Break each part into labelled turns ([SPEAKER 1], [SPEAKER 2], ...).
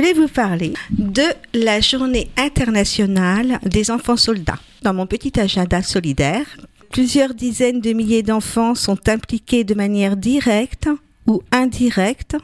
[SPEAKER 1] Je voulais vous parler de la journée internationale des enfants soldats. Dans mon petit agenda solidaire, plusieurs dizaines de milliers d'enfants sont impliqués de manière directe ou indirecte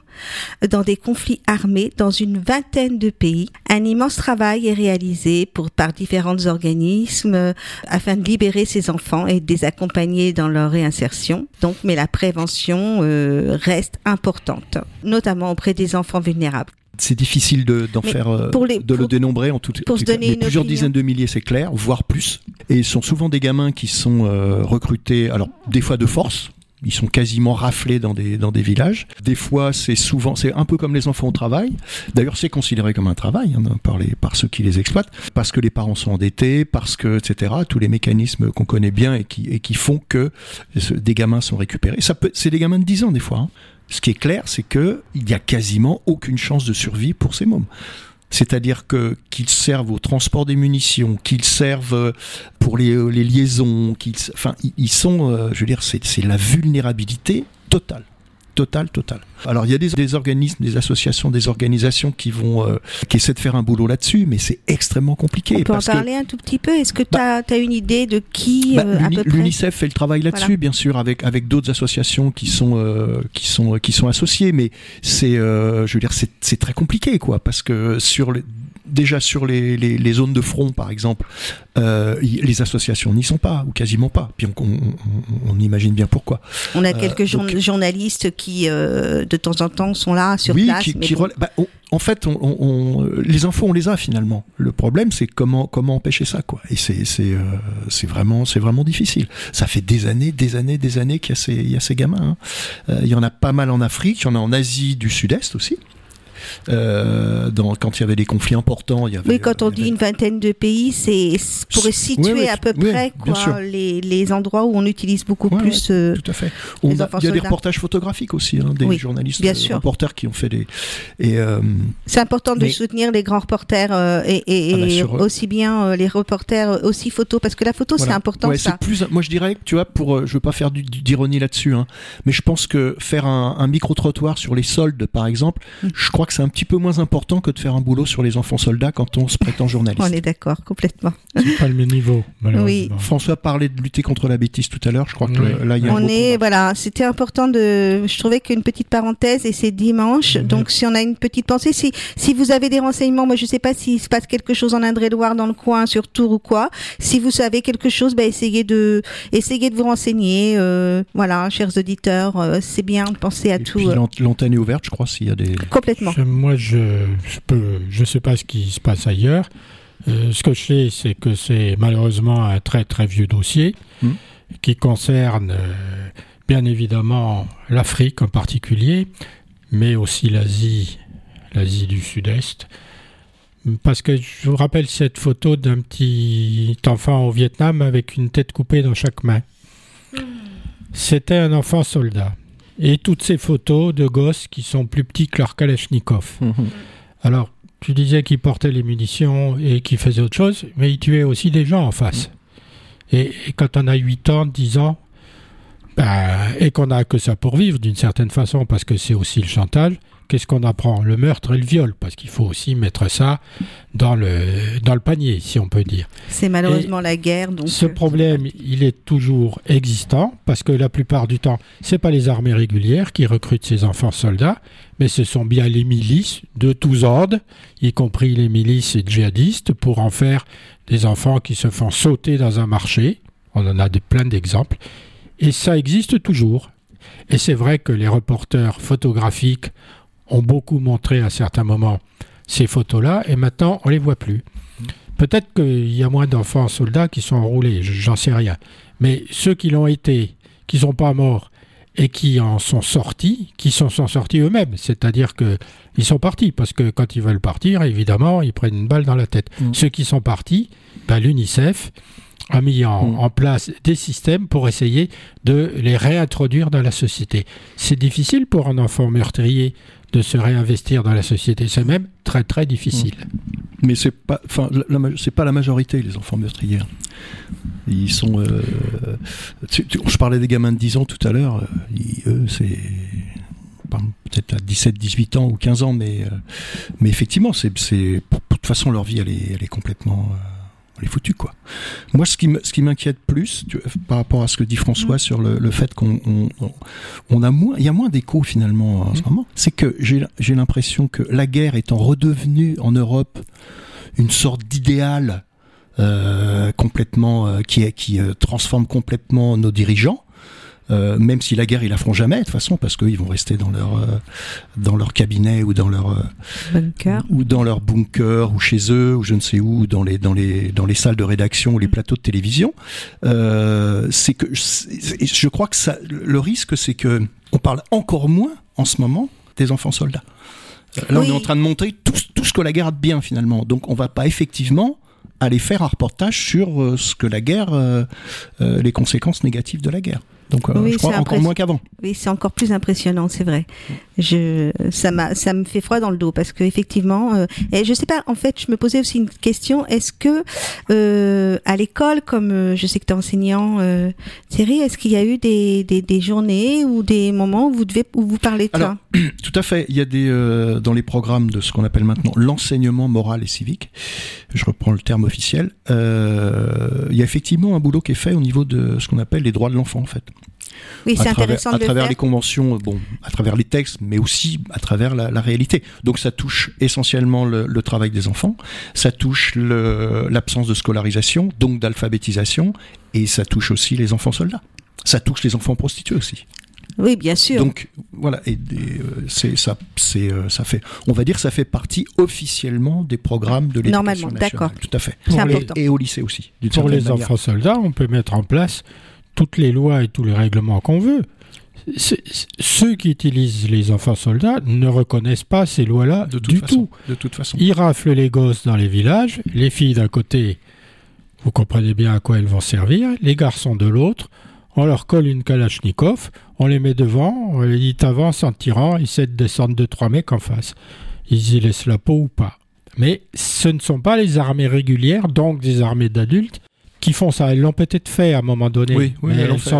[SPEAKER 1] dans des conflits armés dans une vingtaine de pays. Un immense travail est réalisé par différents organismes euh, afin de libérer ces enfants et de les accompagner dans leur réinsertion. Donc, mais la prévention euh, reste importante, notamment auprès des enfants vulnérables.
[SPEAKER 2] C'est difficile de, d'en
[SPEAKER 1] Mais
[SPEAKER 2] faire, euh,
[SPEAKER 1] pour les-
[SPEAKER 2] de le dénombrer en tout,
[SPEAKER 1] pour
[SPEAKER 2] tout cas. Mais plusieurs
[SPEAKER 1] opinion.
[SPEAKER 2] dizaines de milliers, c'est clair, voire plus. Et ce sont souvent des gamins qui sont euh, recrutés, alors des fois de force. Ils sont quasiment raflés dans des dans des villages. Des fois, c'est souvent, c'est un peu comme les enfants au travail. D'ailleurs, c'est considéré comme un travail hein, par les par ceux qui les exploitent, parce que les parents sont endettés, parce que etc. Tous les mécanismes qu'on connaît bien et qui et qui font que ce- des gamins sont récupérés. Ça peut, c'est des gamins de 10 ans des fois. hein. Ce qui est clair, c'est que il y a quasiment aucune chance de survie pour ces mômes. C'est-à-dire que qu'ils servent au transport des munitions, qu'ils servent euh, pour les, euh, les liaisons, qu'ils, enfin, ils- sont, euh, je veux dire, c'est la vulnérabilité totale. Totale, totale. Alors il y a des, des organismes, des associations, des organisations qui vont, euh, qui essaient de faire un boulot là-dessus, mais c'est extrêmement compliqué
[SPEAKER 1] On peut en
[SPEAKER 2] parce que
[SPEAKER 1] parler un tout petit peu? Est-ce que tu as, une idée de qui
[SPEAKER 2] bah,
[SPEAKER 1] euh, peu près?
[SPEAKER 2] L'UNICEF fait le travail là-dessus,
[SPEAKER 1] Voilà.
[SPEAKER 2] bien sûr, avec avec d'autres associations qui sont euh, qui sont qui sont associées, mais c'est, euh, je veux dire, c'est c'est très compliqué, quoi, parce que sur les, déjà sur les, les, les zones de front, par exemple, euh, y- les associations n'y sont pas ou quasiment pas. Puis on, on, on- on imagine bien pourquoi.
[SPEAKER 1] On a
[SPEAKER 2] euh,
[SPEAKER 1] quelques
[SPEAKER 2] donc-
[SPEAKER 1] journalistes qui, euh, de temps en temps, sont là sur
[SPEAKER 2] oui,
[SPEAKER 1] place.
[SPEAKER 2] qui,
[SPEAKER 1] mais
[SPEAKER 2] qui
[SPEAKER 1] bon.
[SPEAKER 2] rela- bah, on- en fait, les infos, on les a finalement. Le problème, c'est comment comment empêcher ça, quoi. Et c'est vraiment vraiment difficile. Ça fait des années, des années, des années qu'il y a ces il y a ces gamins. hein. Il y en a pas mal en Afrique, il y en a en Asie du Sud-Est aussi. Euh, dans, quand il y avait des conflits importants, il y avait.
[SPEAKER 1] Oui, quand on
[SPEAKER 2] y
[SPEAKER 1] dit
[SPEAKER 2] avait-
[SPEAKER 1] une vingtaine de pays, c'est pour situer
[SPEAKER 2] oui,
[SPEAKER 1] à peu
[SPEAKER 2] oui,
[SPEAKER 1] près quoi, les, les endroits où on utilise beaucoup plus. euh,
[SPEAKER 2] Tout à fait. On a- il y a des reportages photographiques aussi, hein, des journalistes,
[SPEAKER 1] bien
[SPEAKER 2] euh,
[SPEAKER 1] sûr.
[SPEAKER 2] reporters qui ont fait des. Euh,
[SPEAKER 1] C'est important de soutenir les grands reporters euh, et, et-
[SPEAKER 2] Ah bah, sur-
[SPEAKER 1] aussi bien euh, les reporters euh, aussi photo parce que la photo c'est important
[SPEAKER 2] Ouais,
[SPEAKER 1] ça.
[SPEAKER 2] plus, moi je dirais, tu vois, pour, euh, je veux pas faire d'ironie là-dessus, hein, mais je pense que faire un, un micro-trottoir sur les soldes, par exemple,
[SPEAKER 1] Mm.
[SPEAKER 2] je crois que c'est un petit peu moins important que de faire un boulot sur les enfants soldats quand on se prétend journaliste.
[SPEAKER 1] On est d'accord complètement.
[SPEAKER 3] C'est pas le même niveau, malheureusement.
[SPEAKER 2] François parlait de lutter contre la bêtise tout à l'heure, je crois que
[SPEAKER 3] Oui.
[SPEAKER 2] là il y a un
[SPEAKER 1] On est
[SPEAKER 2] combat.
[SPEAKER 1] voilà, c'était important de. Je trouvais qu'une petite parenthèse et c'est dimanche, donc si on a une petite pensée, si si vous avez des renseignements, moi je sais pas s'il se passe quelque chose en Indre-et-Loire dans le coin sur Tours ou quoi. Si vous savez quelque chose, bah, essayez de essayez de vous renseigner. euh, voilà, chers auditeurs, euh, c'est bien de penser à
[SPEAKER 2] Et
[SPEAKER 1] tout euh,
[SPEAKER 2] l'ant- l'antenne est ouverte, je crois, s'il y a des.
[SPEAKER 1] complètement.
[SPEAKER 3] Je- moi, je je peux, je sais pas ce qui se passe ailleurs. Euh, ce que je sais, c'est que c'est malheureusement un très très vieux dossier
[SPEAKER 2] Mm.
[SPEAKER 3] qui concerne euh, bien évidemment l'Afrique en particulier, mais aussi l'Asie, l'Asie du Sud-Est. Parce que je vous rappelle cette photo d'un petit enfant au Vietnam avec une tête coupée dans chaque main. C'était un enfant soldat. Et toutes ces photos de gosses qui sont plus petits que leur Kalachnikov.
[SPEAKER 2] Mhm.
[SPEAKER 3] Alors, tu disais qu'ils portaient les munitions et qu'ils faisaient autre chose, mais ils tuaient aussi des gens en face. Et, et quand on a 8 ans, 10 ans, ben, et qu'on a que ça pour vivre d'une certaine façon, parce que c'est aussi le chantage, qu'est-ce qu'on apprend? Le meurtre et le viol, parce qu'il faut aussi mettre ça dans le, dans le panier, si on peut dire.
[SPEAKER 1] C'est malheureusement la guerre, donc.
[SPEAKER 3] Ce
[SPEAKER 1] euh,
[SPEAKER 3] problème, il est toujours existant parce que la plupart du temps, c'est pas les armées régulières qui recrutent ces enfants soldats, mais ce sont bien les milices de tous ordres, y compris les milices djihadistes, pour en faire des enfants qui se font sauter dans un marché. On en a de, plein d'exemples. Et ça existe toujours. Et c'est vrai que les reporters photographiques ont beaucoup montré à certains moments ces photos-là, et maintenant on les voit plus. Peut-être qu'il y a moins d'enfants soldats qui sont enrôlés, je- j'en sais rien. Mais ceux qui l'ont été, qui sont pas morts et qui en sont sortis, qui s'en sont sortis eux-mêmes, c'est-à-dire que ils sont partis parce que quand ils veulent partir, évidemment, ils prennent une balle dans la tête.
[SPEAKER 2] Mm.
[SPEAKER 3] Ceux qui sont partis, ben, l'UNICEF a mis en,
[SPEAKER 2] Mm.
[SPEAKER 3] en place des systèmes pour essayer de les réintroduire dans la société. C'est difficile pour un enfant meurtrier de se réinvestir dans la société, c'est même très très difficile.
[SPEAKER 2] Mais c'est pas, enfin, c'est pas la majorité les enfants meurtriers. Ils sont. euh, je parlais des gamins de 10 ans tout à l'heure. euh, eux, c'est peut-être à 10 17, 18 ans ou 15 ans, mais, mais effectivement, c'est, c'est, de toute façon, leur vie, elle est, elle est complètement on est foutu quoi. Moi, ce qui, ce qui m'inquiète plus par rapport à ce que dit François mm. sur le, fait qu'on on, a moins, il y a moins d'écho finalement en ce mm. moment, c'est que j'ai l'impression que la guerre étant redevenue en Europe une sorte d'idéal euh, complètement euh, qui, qui euh, transforme complètement nos dirigeants. Euh, même si la guerre ils la feront jamais de toute façon parce qu'ils vont rester dans leur euh, dans leur cabinet ou dans leur
[SPEAKER 1] bunker
[SPEAKER 2] ou dans leur bunker ou chez eux ou je ne sais où ou dans les dans les dans les salles de rédaction ou les mm. plateaux de télévision c'est que je crois que ça le risque c'est que on parle encore moins en ce moment des enfants soldats Là, on est en train de montrer tout, tout, ce que la guerre a de bien finalement. Donc, on va pas effectivement aller faire un reportage sur euh, ce que la guerre, euh, euh, les conséquences négatives de la guerre. Donc, euh, je crois encore moins qu'avant.
[SPEAKER 1] Oui, c'est encore plus impressionnant, c'est vrai. Je, ça m'a, ça me fait froid dans le dos parce que effectivement, euh, et je sais pas. En fait, je me posais aussi une question. Est-ce que euh, à l'école, comme euh, je sais que tu es enseignant, Thierry, est-ce qu'il y a eu des, des, des, journées ou des moments où vous devez où vous parlez de
[SPEAKER 2] Alors,
[SPEAKER 1] ça
[SPEAKER 2] Tout à fait. Il y a des dans les programmes de ce qu'on appelle maintenant l'enseignement moral et civique. Je reprends le terme officiel. il y a effectivement un boulot qui est fait au niveau de ce qu'on appelle les droits de l'enfant, en fait.
[SPEAKER 1] Oui, c'est intéressant
[SPEAKER 2] à travers
[SPEAKER 1] le
[SPEAKER 2] les conventions, bon, à travers les textes, mais aussi à travers la, la réalité. Donc ça touche essentiellement le, le travail des enfants, ça touche l'absence de scolarisation, donc d'alphabétisation, et ça touche aussi les enfants soldats. Ça touche les enfants prostitués aussi.
[SPEAKER 1] Oui, bien sûr.
[SPEAKER 2] Donc voilà, et, euh, c'est ça, c'est euh, ça fait, on va dire, ça fait partie officiellement des programmes de l'éducation
[SPEAKER 1] Normalement, d'accord.
[SPEAKER 2] Tout à fait.
[SPEAKER 1] C'est important.
[SPEAKER 2] Et au lycée aussi.
[SPEAKER 3] Pour les
[SPEAKER 2] manière.
[SPEAKER 3] enfants soldats, on peut mettre en place toutes les lois et tous les règlements qu'on veut. Ceux qui utilisent les enfants soldats ne reconnaissent pas ces lois-là du
[SPEAKER 2] façon,
[SPEAKER 3] tout.
[SPEAKER 2] De toute façon.
[SPEAKER 3] Ils raflent les gosses dans les villages, les filles d'un côté, vous comprenez bien à quoi elles vont servir, les garçons de l'autre. On leur colle une kalachnikov, on les met devant, on les dit avance en tirant, ils essaient de descendre de trois mecs en face. Ils y laissent la peau ou pas. Mais ce ne sont pas les armées régulières, donc des armées d'adultes, qui font ça. Elles l'ont peut-être fait à un moment donné.
[SPEAKER 2] Oui, oui
[SPEAKER 3] mais
[SPEAKER 2] elles l'ont
[SPEAKER 3] elles
[SPEAKER 2] fait,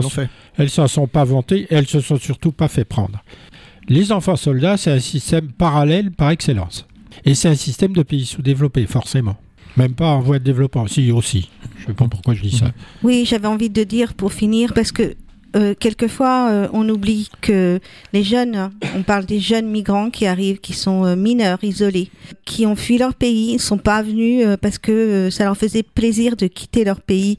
[SPEAKER 3] s'en
[SPEAKER 2] fait.
[SPEAKER 3] sont pas vantées, elles se sont surtout pas fait prendre. Les enfants soldats, c'est un système parallèle par excellence. Et c'est un système de pays sous-développés, forcément. Même pas en voie de développement, si aussi. Je sais pas pourquoi je dis ça.
[SPEAKER 1] Oui, j'avais envie de dire pour finir, parce que euh, quelquefois, euh, on oublie que les jeunes, on parle des jeunes migrants qui arrivent, qui sont euh, mineurs, isolés, qui ont fui leur pays, ne sont pas venus euh, parce que euh, ça leur faisait plaisir de quitter leur pays,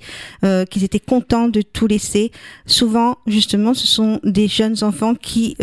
[SPEAKER 1] qu'ils étaient contents de tout laisser. Souvent, justement, ce sont des jeunes enfants qui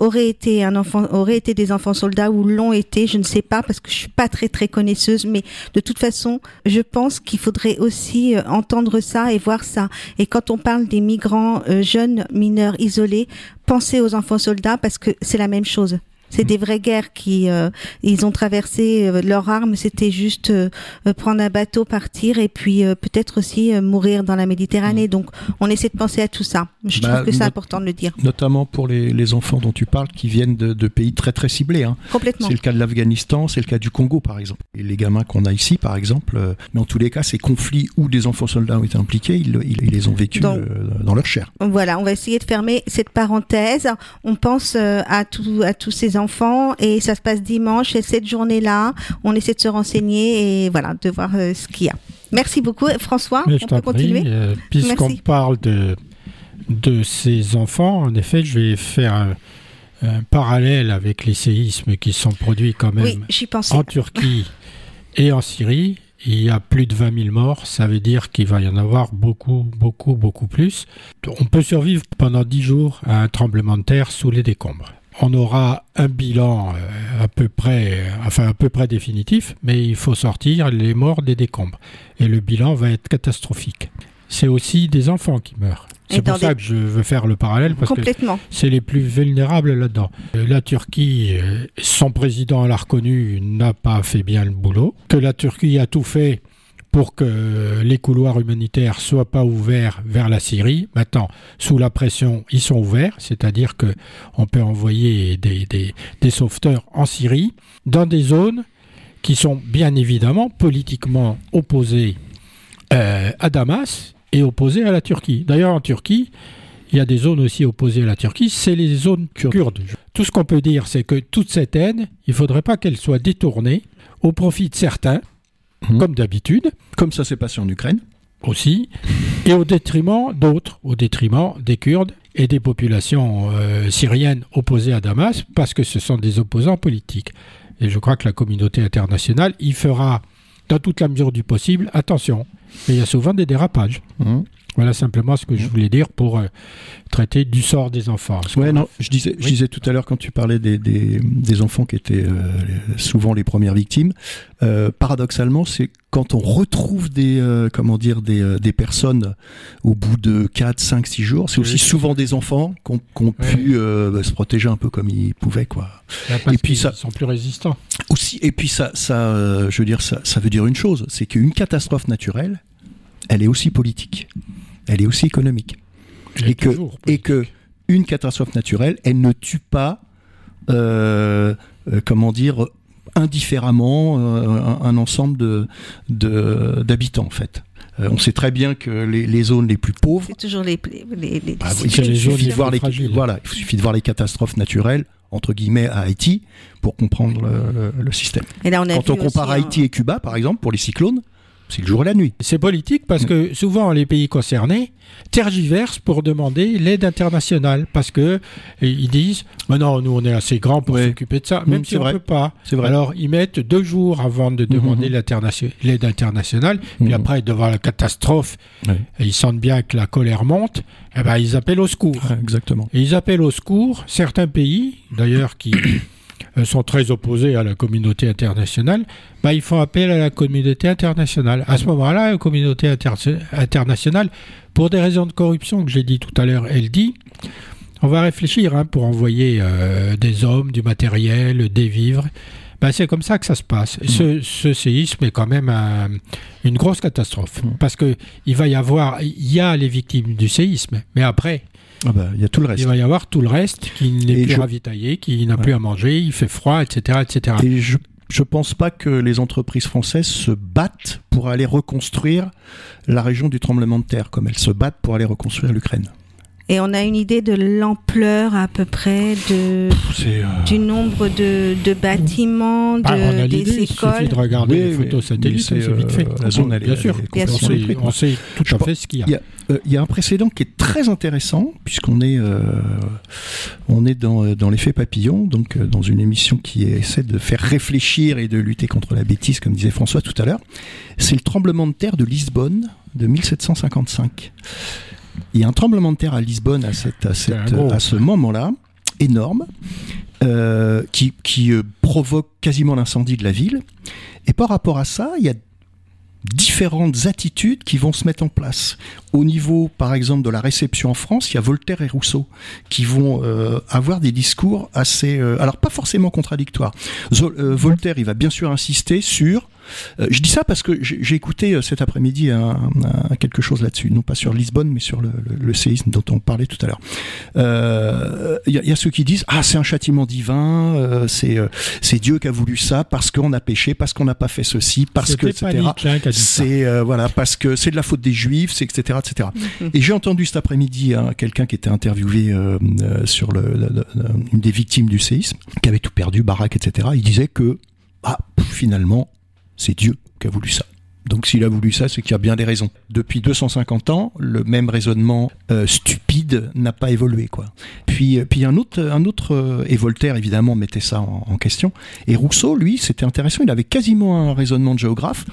[SPEAKER 1] auraient été un enfant, auraient été des enfants soldats ou l'ont été, je ne sais pas parce que je suis pas très très connaisseuse, mais de toute façon, je pense qu'il faudrait aussi entendre ça et voir ça. Et quand on parle des migrants euh, jeunes mineurs isolés, pensez aux enfants soldats parce que c'est la même chose. C'est des vraies guerres qui euh, ils ont traversé euh, leur arme, c'était juste euh, prendre un bateau, partir et puis euh, peut-être aussi mourir dans la Méditerranée. Donc on essaie de penser à tout ça. Je
[SPEAKER 2] Bah,
[SPEAKER 1] trouve que c'est
[SPEAKER 2] not-
[SPEAKER 1] important de le dire.
[SPEAKER 2] Notamment pour les, les enfants dont tu parles qui viennent de, de pays très très ciblés. Hein.
[SPEAKER 1] Complètement.
[SPEAKER 2] C'est le cas de l'Afghanistan, c'est le cas du Congo par exemple. Et les gamins qu'on a ici par exemple, mais en tous les cas, ces conflits où des enfants soldats ont été impliqués, ils, ils, ils les ont vécus
[SPEAKER 1] Donc-
[SPEAKER 2] dans leur chair.
[SPEAKER 1] Voilà, on va essayer de fermer cette parenthèse. On pense à, tout, à tous ces enfants et ça se passe dimanche et cette journée-là, on essaie de se renseigner et voilà, de voir euh, ce qu'il y a. Merci beaucoup, François.
[SPEAKER 3] Mais
[SPEAKER 1] on
[SPEAKER 3] je
[SPEAKER 1] peut continuer?
[SPEAKER 3] euh, puisqu'on parle de, de ces enfants, en effet, je vais faire un, un parallèle avec les séismes qui sont produits quand même
[SPEAKER 1] Oui,
[SPEAKER 3] en Turquie et en Syrie. Il y a plus de 20 000 morts, ça veut dire qu'il va y en avoir beaucoup, beaucoup, beaucoup plus. On peut survivre pendant 10 jours à un tremblement de terre sous les décombres. On aura un bilan euh, à peu près, enfin à peu près définitif, mais il faut sortir les morts des décombres. Et le bilan va être catastrophique. C'est aussi des enfants qui meurent. C'est pour ça
[SPEAKER 1] des-
[SPEAKER 3] que je veux faire le parallèle, parce que c'est les plus vulnérables là-dedans. Euh, La Turquie, euh, son président l'a reconnu, n'a pas fait bien le boulot. Que la Turquie a tout fait pour que les couloirs humanitaires soient pas ouverts vers la Syrie. Maintenant, sous la pression, ils sont ouverts, c'est-à-dire que on peut envoyer des, des, des sauveteurs en Syrie dans des zones qui sont bien évidemment politiquement opposées euh, à Damas et opposées à la Turquie. D'ailleurs, en Turquie, il y a des zones aussi opposées à la Turquie, c'est les zones kur- kurdes. tout ce qu'on peut dire, c'est que toute cette aide, il ne faudrait pas qu'elle soit détournée au profit de certains,
[SPEAKER 2] Mhm.
[SPEAKER 3] comme d'habitude
[SPEAKER 2] Comme ça s'est passé en Ukraine.
[SPEAKER 3] aussi, et au détriment d'autres, au détriment des Kurdes et des populations euh, syriennes opposées à Damas, parce que ce sont des opposants politiques. Et je crois que la communauté internationale y fera, dans toute la mesure du possible, attention. Mais il y a souvent des dérapages.
[SPEAKER 2] Mhm.
[SPEAKER 3] Voilà simplement ce que je voulais dire pour euh, traiter du sort des enfants.
[SPEAKER 2] Ouais, non, je disais, je
[SPEAKER 3] Oui.
[SPEAKER 2] disais tout à l'heure quand tu parlais des, des, des enfants qui étaient euh, souvent les premières victimes, euh, paradoxalement, c'est quand on retrouve des, comment dire, des, des personnes au bout de 4, 5, 6 jours, c'est aussi souvent des enfants qui ont, pu bah, se protéger un peu comme ils pouvaient, quoi.
[SPEAKER 3] Là, parce
[SPEAKER 2] et puis
[SPEAKER 3] qu'ils
[SPEAKER 2] ça-
[SPEAKER 3] sont plus résistants.
[SPEAKER 2] Aussi, et puis ça, ça, je veux dire, ça, ça veut dire une chose, c'est qu'une catastrophe naturelle, elle est aussi politique, elle est aussi économique. Et que,
[SPEAKER 3] toujours
[SPEAKER 2] et que une catastrophe naturelle, elle ne tue pas, euh, euh, comment dire, indifféremment euh, un, un ensemble de de- d'habitants en fait. Euh, on sait très bien que les, les zones les plus pauvres,
[SPEAKER 1] C'est toujours les, les, les-
[SPEAKER 2] bah,
[SPEAKER 1] les
[SPEAKER 2] il suffit de voir
[SPEAKER 3] les
[SPEAKER 2] voilà, il suffit de voir les catastrophes naturelles entre guillemets à Haïti pour comprendre le, le- le système.
[SPEAKER 1] Et là, on a
[SPEAKER 2] Quand on compare
[SPEAKER 1] un-
[SPEAKER 2] Haïti et Cuba, par exemple, pour les cyclones, c'est le jour et la nuit.
[SPEAKER 3] C'est politique parce que souvent les pays concernés tergiversent pour demander l'aide internationale parce que et ils disent mais non nous on est assez grands pour
[SPEAKER 2] Ouais.
[SPEAKER 3] s'occuper de ça
[SPEAKER 2] Mm,
[SPEAKER 3] même
[SPEAKER 2] c'est
[SPEAKER 3] si on
[SPEAKER 2] vrai.
[SPEAKER 3] peut pas
[SPEAKER 2] C'est vrai.
[SPEAKER 3] alors ils mettent deux jours avant de demander l'internation- l'aide internationale puis après devant la catastrophe
[SPEAKER 2] Ouais.
[SPEAKER 3] et ils sentent bien que la colère monte eh ben ils appellent au secours
[SPEAKER 2] Ouais, exactement.
[SPEAKER 3] et ils appellent au secours certains pays, d'ailleurs, qui euh, sont très opposés à la communauté internationale, bah, ils font appel à la communauté internationale. À ce moment-là, la communauté inter- internationale, pour des raisons de corruption que j'ai dit tout à l'heure, elle dit on va réfléchir hein, pour envoyer euh, des hommes, du matériel, des vivres. Ben, c'est comme ça que ça se passe. Ce, ce séisme est quand même un- une grosse catastrophe.
[SPEAKER 2] Mm.
[SPEAKER 3] Parce que il va y avoir, il y a les victimes du séisme, mais après,
[SPEAKER 2] Ah bah, il y a tout le reste.
[SPEAKER 3] il va y avoir tout le reste qui n'est plus
[SPEAKER 2] je-
[SPEAKER 3] ravitaillé, qui n'a
[SPEAKER 2] Ouais.
[SPEAKER 3] plus à manger, il fait froid, etc. etc.
[SPEAKER 2] Et je je pense pas que les entreprises françaises se battent pour aller reconstruire la région du tremblement de terre, comme elles se battent pour aller reconstruire l'Ukraine.
[SPEAKER 1] Et on a une idée de l'ampleur à peu près de,
[SPEAKER 2] euh,
[SPEAKER 1] du nombre de, de bâtiments, de,
[SPEAKER 3] Ah, on a l'idée,
[SPEAKER 1] des
[SPEAKER 3] il suffit
[SPEAKER 1] écoles.
[SPEAKER 3] de regarder
[SPEAKER 2] Oui,
[SPEAKER 3] les photos satellites, c'est vite fait.
[SPEAKER 2] euh, la zone, elle est-
[SPEAKER 3] bien sûr,
[SPEAKER 2] elle est
[SPEAKER 1] Bien
[SPEAKER 3] on sait,
[SPEAKER 2] détruite,
[SPEAKER 3] on sait tout
[SPEAKER 2] Je
[SPEAKER 3] à fait ce qu'il y a.
[SPEAKER 2] il y a- Euh, Il y a un précédent qui est très intéressant, puisqu'on est, euh, on est dans, dans l'effet papillon, donc euh, dans une émission qui essaie de faire réfléchir et de lutter contre la bêtise, comme disait François tout à l'heure. C'est le tremblement de terre de Lisbonne de 1755. Il y a un tremblement de terre à Lisbonne à, cette, à, cette-
[SPEAKER 3] un gros.
[SPEAKER 2] à ce moment-là, énorme, euh, qui, qui euh, provoque quasiment l'incendie de la ville. Et par rapport à ça, il y a différentes attitudes qui vont se mettre en place. Au niveau, par exemple, de la réception en France, il y a Voltaire et Rousseau qui vont euh, avoir des discours assez, euh, alors pas forcément contradictoires. Zo- euh, Voltaire, il va bien sûr insister sur. Euh, je dis ça parce que j'ai écouté euh, cet après-midi un, un- quelque chose là-dessus, non pas sur Lisbonne, mais sur le, le- le séisme dont on parlait tout à l'heure. Euh, Il y, a- il y a ceux qui disent ah c'est un châtiment divin, euh, c'est euh, c'est Dieu qui a voulu ça parce qu'on a péché, parce qu'on n'a pas fait ceci, parce que etc. C'est euh, voilà parce que c'est de la faute des juifs, c'est etc etc.
[SPEAKER 1] Mhm.
[SPEAKER 2] Et j'ai entendu cet après-midi hein, quelqu'un qui était interviewé euh, euh, sur le, le- le- une des victimes du séisme, qui avait tout perdu, baraque etc. Il disait que ah finalement c'est Dieu qui a voulu ça. Donc s'il a voulu ça, c'est qu'il y a bien des raisons. Depuis 250 ans, le même raisonnement euh, stupide n'a pas évolué, quoi. Puis, euh, puis un autre, un autre euh, et Voltaire évidemment mettait ça en, en question. Et Rousseau, lui, c'était intéressant. Il avait quasiment un raisonnement de géographe.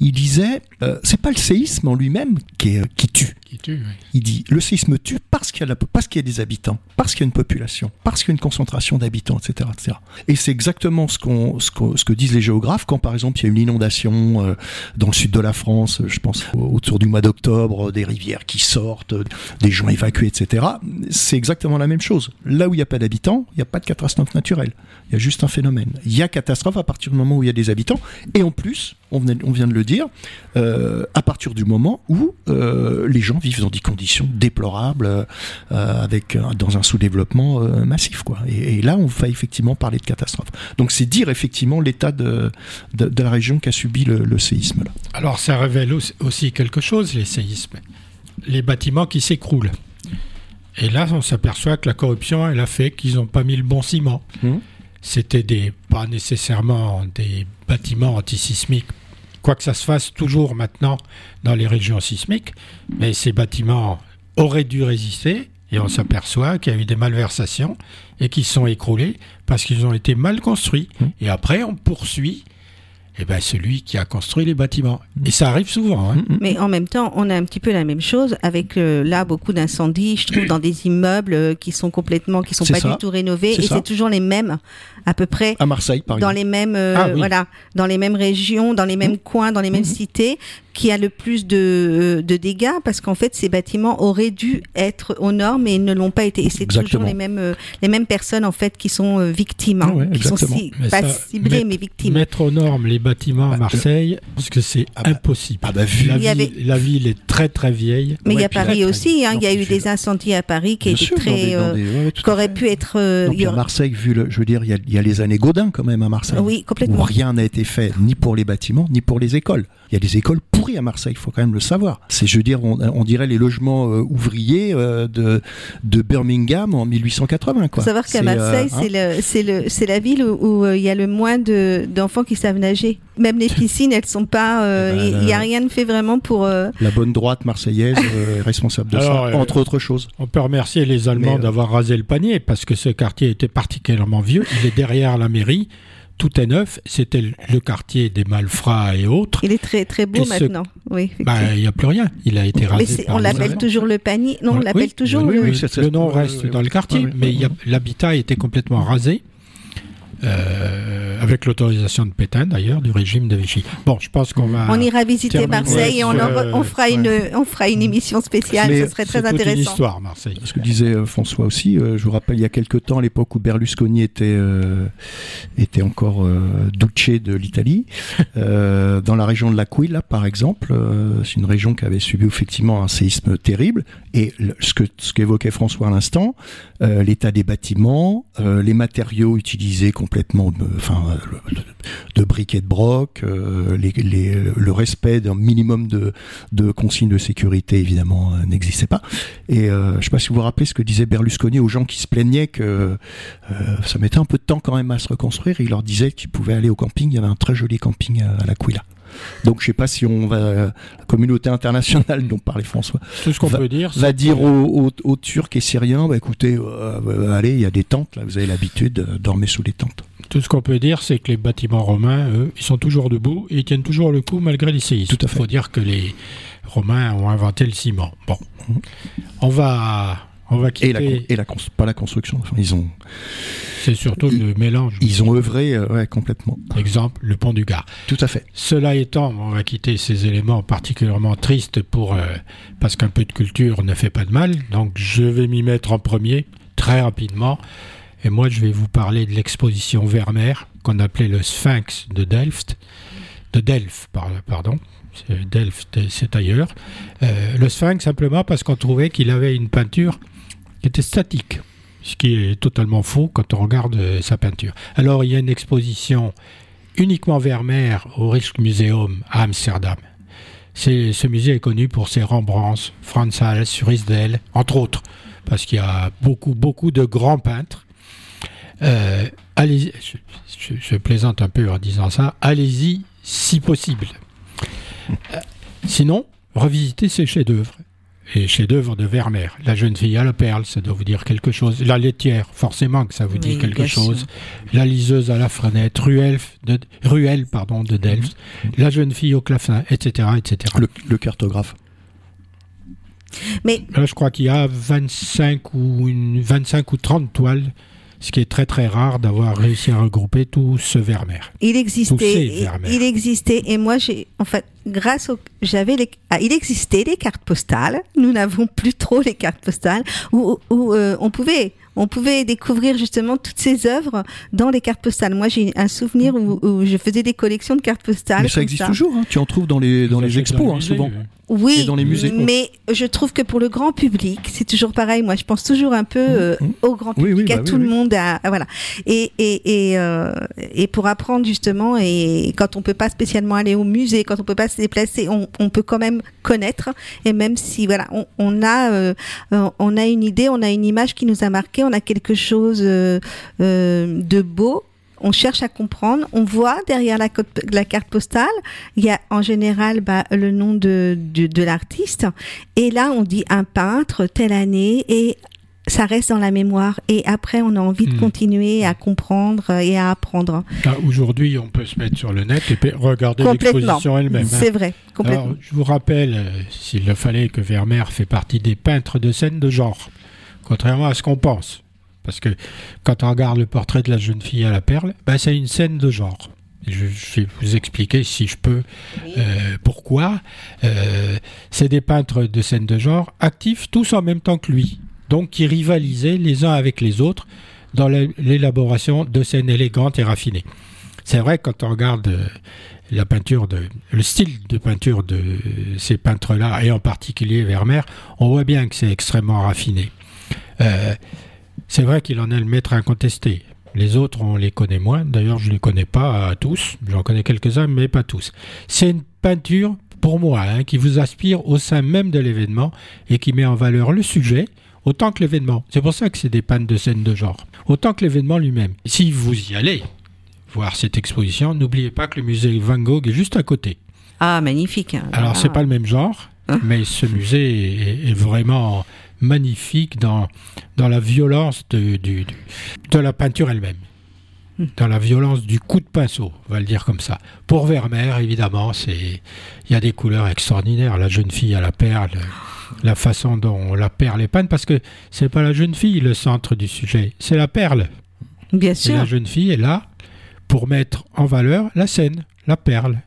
[SPEAKER 2] Il disait, euh, c'est pas le séisme en lui-même qui, est- qui tue.
[SPEAKER 3] Qui tue, oui.
[SPEAKER 2] Il dit, le séisme tue parce qu'il y a, la- parce qu'il y a des habitants, parce qu'il y a une population, parce qu'il y a une concentration d'habitants, etc., etc. Et c'est exactement ce, qu'on, ce, qu'on- ce que disent les géographes quand, par exemple, il y a une inondation euh, dans le sud de la France, euh, je pense au- autour du mois d'octobre, euh, des rivières qui sortent, euh, des gens évacués, etc. C'est exactement la même chose. Là où il n'y a pas d'habitants, il n'y a pas de catastrophe naturelle. Il y a juste un phénomène. Il y a catastrophe à partir du moment où il y a des habitants. Et en plus, on, vient de le dire, à partir du moment où les gens vivent dans des conditions déplorables, avec dans un sous-développement massif, quoi. Et, là, on va effectivement parler de catastrophe. Donc, c'est dire effectivement l'état de, la région qui a subi le, séisme.
[SPEAKER 3] Alors ça révèle aussi- quelque chose, les séismes. Les bâtiments qui s'écroulent. Et là, on s'aperçoit que la corruption, elle a fait qu'ils n'ont pas mis le bon ciment.
[SPEAKER 2] Mhm.
[SPEAKER 3] C'était des, pas nécessairement des bâtiments antisismiques, quoique ça se fasse toujours maintenant dans les régions sismiques, mais ces bâtiments auraient dû résister. Et on s'aperçoit qu'il y a eu des malversations et qu'ils sont écroulés parce qu'ils ont été mal construits.
[SPEAKER 2] Mhm.
[SPEAKER 3] Et après, on poursuit eh ben, celui qui a construit les bâtiments. Et ça arrive souvent. hein.
[SPEAKER 1] Mais en même temps, on a un petit peu la même chose avec euh, là beaucoup d'incendies, je trouve, dans des immeubles euh, qui sont complètement, qui sont pas
[SPEAKER 2] ça.
[SPEAKER 1] du tout rénovés,
[SPEAKER 2] C'est
[SPEAKER 1] et c'est toujours les mêmes, à peu près.
[SPEAKER 2] À Marseille, par
[SPEAKER 1] dans
[SPEAKER 2] exemple.
[SPEAKER 1] les mêmes euh,
[SPEAKER 3] Ah oui.
[SPEAKER 1] voilà dans les mêmes régions dans les mêmes
[SPEAKER 2] Mhm.
[SPEAKER 1] coins dans les mêmes
[SPEAKER 2] Mhm.
[SPEAKER 1] cités qui a le plus de, euh, de dégâts parce qu'en fait ces bâtiments auraient dû être aux normes et ils ne l'ont pas été et c'est toujours les mêmes euh, les mêmes personnes en fait qui sont euh, victimes hein,
[SPEAKER 2] Ah ouais,
[SPEAKER 1] qui sont si,
[SPEAKER 3] Mais
[SPEAKER 1] pas
[SPEAKER 3] ça,
[SPEAKER 1] ciblées
[SPEAKER 3] mettre-
[SPEAKER 1] mais victimes
[SPEAKER 3] Mettre aux normes les bâtiments à
[SPEAKER 2] Bah,
[SPEAKER 3] Marseille, parce que c'est
[SPEAKER 2] Ah bah-
[SPEAKER 3] impossible.
[SPEAKER 2] Ah bah, vu.
[SPEAKER 3] La,
[SPEAKER 1] avait-
[SPEAKER 3] ville, la ville est très très vieille.
[SPEAKER 1] mais il y a Paris aussi hein, il y a eu des incendies à Paris qui étaient très euh,
[SPEAKER 2] ouais,
[SPEAKER 1] auraient pu être euh,
[SPEAKER 2] à Marseille, vu le, je veux dire, il y, a, il y a les années Godin quand même à Marseille.
[SPEAKER 1] oui
[SPEAKER 2] Où
[SPEAKER 1] complètement
[SPEAKER 2] rien n'a été fait, ni pour les bâtiments, ni pour les écoles. Il y a des écoles à Marseille, il faut quand même le savoir. C'est, je veux dire, on, on dirait les logements euh, ouvriers euh, de, de Birmingham en 1880.
[SPEAKER 1] faut
[SPEAKER 2] Quoi.
[SPEAKER 1] savoir qu'à
[SPEAKER 2] C'est,
[SPEAKER 1] Marseille,
[SPEAKER 2] euh, hein,
[SPEAKER 1] c'est le, c'est le, c'est la ville où, euh, il y a le moins de, d'enfants qui savent nager. Même les piscines, elles sont pas, euh,
[SPEAKER 2] Eh ben,
[SPEAKER 1] il y a rien de fait vraiment pour. euh,
[SPEAKER 2] La bonne droite marseillaise euh, est responsable de
[SPEAKER 3] Alors,
[SPEAKER 2] ça,
[SPEAKER 3] euh,
[SPEAKER 2] entre autres choses.
[SPEAKER 3] On peut remercier les Allemands
[SPEAKER 2] Mais, euh,
[SPEAKER 3] d'avoir rasé le panier parce que ce quartier était particulièrement vieux. Il est derrière la mairie. Tout est neuf. C'était le- quartier des malfrats et autres.
[SPEAKER 1] Il est très très beau
[SPEAKER 3] ce-
[SPEAKER 1] maintenant. Oui.
[SPEAKER 3] Bah, il n'y a plus rien. Il a été rasé.
[SPEAKER 1] Mais c'est-
[SPEAKER 3] par
[SPEAKER 1] on l'appelle toujours le panier. Non, on l'appelle
[SPEAKER 3] oui,
[SPEAKER 1] toujours
[SPEAKER 3] oui,
[SPEAKER 1] le.
[SPEAKER 3] oui,
[SPEAKER 2] oui, c'est-
[SPEAKER 3] le nom reste dans le quartier, mais y a- l'habitat était complètement rasé. Euh, avec l'autorisation de Pétain d'ailleurs du régime de Vichy. Bon, je pense qu'on va.
[SPEAKER 1] On ira visiter Marseille et on, fera une, on fera une émission spéciale.
[SPEAKER 2] Mais
[SPEAKER 1] Ce serait
[SPEAKER 3] C'est
[SPEAKER 1] très
[SPEAKER 3] toute une
[SPEAKER 1] intéressant.
[SPEAKER 3] histoire, Marseille.
[SPEAKER 2] Ce que disait euh, François aussi, euh, je vous rappelle, il y a quelque temps, à l'époque où Berlusconi était, euh, était encore euh, duce de l'Italie, euh, dans la région de l'Aquila, par exemple, euh, c'est une région qui avait subi effectivement un séisme terrible, et le- ce que ce qu'évoquait François à l'instant, euh, l'état des bâtiments, euh, les matériaux utilisés complètement, de, enfin, de briques et de broc, euh, le respect d'un minimum de, consignes de sécurité évidemment euh, n'existait pas. Et euh, je ne sais pas si vous vous rappelez ce que disait Berlusconi aux gens qui se plaignaient que ça mettait un peu de temps quand même à se reconstruire. Il leur disait qu'ils pouvaient aller au camping. Il y avait un très joli camping à, à l'Aquila. Donc je sais pas si on va la communauté internationale dont parlait François
[SPEAKER 3] Tout ce qu'on
[SPEAKER 2] Va-
[SPEAKER 3] peut dire,
[SPEAKER 2] va dire aux, aux- aux Turcs et Syriens bah écoutez euh, euh, allez il y a des tentes là vous avez l'habitude euh, dormez sous les tentes.
[SPEAKER 3] Tout ce qu'on peut dire, c'est que les bâtiments romains, eux, ils sont toujours debout et ils tiennent toujours le coup malgré les séismes.
[SPEAKER 2] Tout à fait.
[SPEAKER 3] Il faut dire que les Romains ont inventé le ciment. Bon,
[SPEAKER 2] Mhm.
[SPEAKER 3] on va, on va
[SPEAKER 2] Et la, et la pas la construction enfin, ils ont
[SPEAKER 3] C'est surtout le mélange.
[SPEAKER 2] ils ont œuvré euh, ouais, complètement.
[SPEAKER 3] Exemple, le pont du Gard.
[SPEAKER 2] Tout à fait.
[SPEAKER 3] Cela étant, on va quitter ces éléments particulièrement tristes pour euh, parce qu'un peu de culture ne fait pas de mal. Donc, je vais m'y mettre en premier très rapidement. Et moi, je vais vous parler de l'exposition Vermeer qu'on appelait le Sphinx de Delft, de Delft, par- pardon. Delft, c'est ailleurs. Euh, le Sphinx simplement parce qu'on trouvait qu'il avait une peinture était statique, ce qui est totalement faux quand on regarde euh, sa peinture. Alors, il y a une exposition uniquement Vermeer au Rijksmuseum à Amsterdam. Ce musée est connu pour ses Rembrandts, Frans Hals, Ruysdael, entre autres, parce qu'il y a beaucoup, beaucoup de grands peintres. Euh, allez, je, je- je plaisante un peu en disant ça, allez-y si possible. Euh, sinon, revisitez ces chefs-d'œuvre. Et chefs-d'œuvre de Vermeer. La jeune fille à la perle, ça doit vous dire quelque chose. La laitière, forcément que ça vous dit
[SPEAKER 1] Oui,
[SPEAKER 3] quelque chose.
[SPEAKER 1] sûr.
[SPEAKER 3] La liseuse à la frenette, Ruel de, Ruel, pardon, de Delft, la jeune fille au clavecin, etc., etc.
[SPEAKER 2] Le, le cartographe.
[SPEAKER 1] Mais
[SPEAKER 3] Là, je crois qu'il y a 25 ou, une, 25 ou 30 toiles, ce qui est très très rare d'avoir réussi à regrouper tout ce Vermeer.
[SPEAKER 1] il
[SPEAKER 3] Tous
[SPEAKER 1] existait,
[SPEAKER 3] ces Vermeer.
[SPEAKER 1] il existait, et moi j'ai, en fait, grâce au, j'avais les, ah, il existait les cartes postales. Nous n'avons plus trop les cartes postales où, où euh, on pouvait, on pouvait découvrir justement toutes ces œuvres dans les cartes postales. Moi j'ai un souvenir où, où je faisais des collections de cartes postales.
[SPEAKER 2] Mais ça existe toujours. hein. Tu en trouves dans les dans les expos
[SPEAKER 3] dans le
[SPEAKER 2] hein, souvent.
[SPEAKER 1] Oui,
[SPEAKER 2] Et dans les musées.
[SPEAKER 1] mais je trouve que pour le grand public, c'est toujours pareil. Moi, je pense toujours un peu euh,
[SPEAKER 2] Mhm.
[SPEAKER 1] au grand public,
[SPEAKER 2] oui,
[SPEAKER 1] à
[SPEAKER 2] bah oui,
[SPEAKER 1] tout le monde, à, à- voilà. Et et et, euh, et pour apprendre justement, et quand on peut pas spécialement aller au musée, quand on peut pas se déplacer, on, on peut quand même connaître. Et même si voilà, on, on a euh, euh, on a une idée, on a une image qui nous a marqué, on a quelque chose euh, euh, de beau. On cherche à comprendre, on voit derrière la, carte postale, il y a en général bah, le nom de, de, de l'artiste, et là on dit un peintre, telle année, et ça reste dans la mémoire. Et après, on a envie de
[SPEAKER 3] Hmm.
[SPEAKER 1] continuer à comprendre et à apprendre.
[SPEAKER 3] Ah, Aujourd'hui, on peut se mettre sur le net et regarder l'exposition elle-même. hein.
[SPEAKER 1] C'est vrai, complètement.
[SPEAKER 3] Alors, je vous rappelle, euh, s'il le fallait, que Vermeer fait partie des peintres de scène de genre, contrairement à ce qu'on pense. Parce que quand on regarde le portrait de la jeune fille à la perle, ben, c'est une scène de genre. Je, je vais vous expliquer, si je peux, euh, pourquoi. Euh, c'est des peintres de scène de genre actifs tous en même temps que lui, donc qui rivalisaient les uns avec les autres dans l'é- l'élaboration de scènes élégantes et raffinées. C'est vrai, quand on regarde euh, la peinture de, le style de peinture de ces peintres-là, et en particulier Vermeer, on voit bien que c'est extrêmement raffiné. C'est vrai qu'il en est le maître incontesté. Les autres, on les connaît moins. D'ailleurs, je ne les connais pas tous. J'en connais quelques-uns, mais pas tous. C'est une peinture, pour moi, hein, qui vous aspire au sein même de l'événement et qui met en valeur le sujet autant que l'événement. C'est pour ça que c'est des peintres de scène de genre. Autant que l'événement lui-même. Si vous y allez voir cette exposition, n'oubliez pas que le musée Van Gogh est juste à côté.
[SPEAKER 1] Ah, magnifique. hein.
[SPEAKER 3] Alors,
[SPEAKER 1] Ah.
[SPEAKER 3] c'est pas le même genre,
[SPEAKER 1] Hein
[SPEAKER 3] mais ce musée est, est vraiment magnifique dans, dans la violence de, du- du- de la peinture elle-même.
[SPEAKER 1] Hmm.
[SPEAKER 3] Dans la violence du coup de pinceau, on va le dire comme ça. Pour Vermeer, évidemment, c'est il y a des couleurs extraordinaires. La jeune fille à la perle, la façon dont la perle est peinte, parce que c'est pas la jeune fille le centre du sujet, c'est la perle.
[SPEAKER 1] Bien
[SPEAKER 3] Et
[SPEAKER 1] sûr.
[SPEAKER 3] la jeune fille est là pour mettre en valeur la scène, la perle.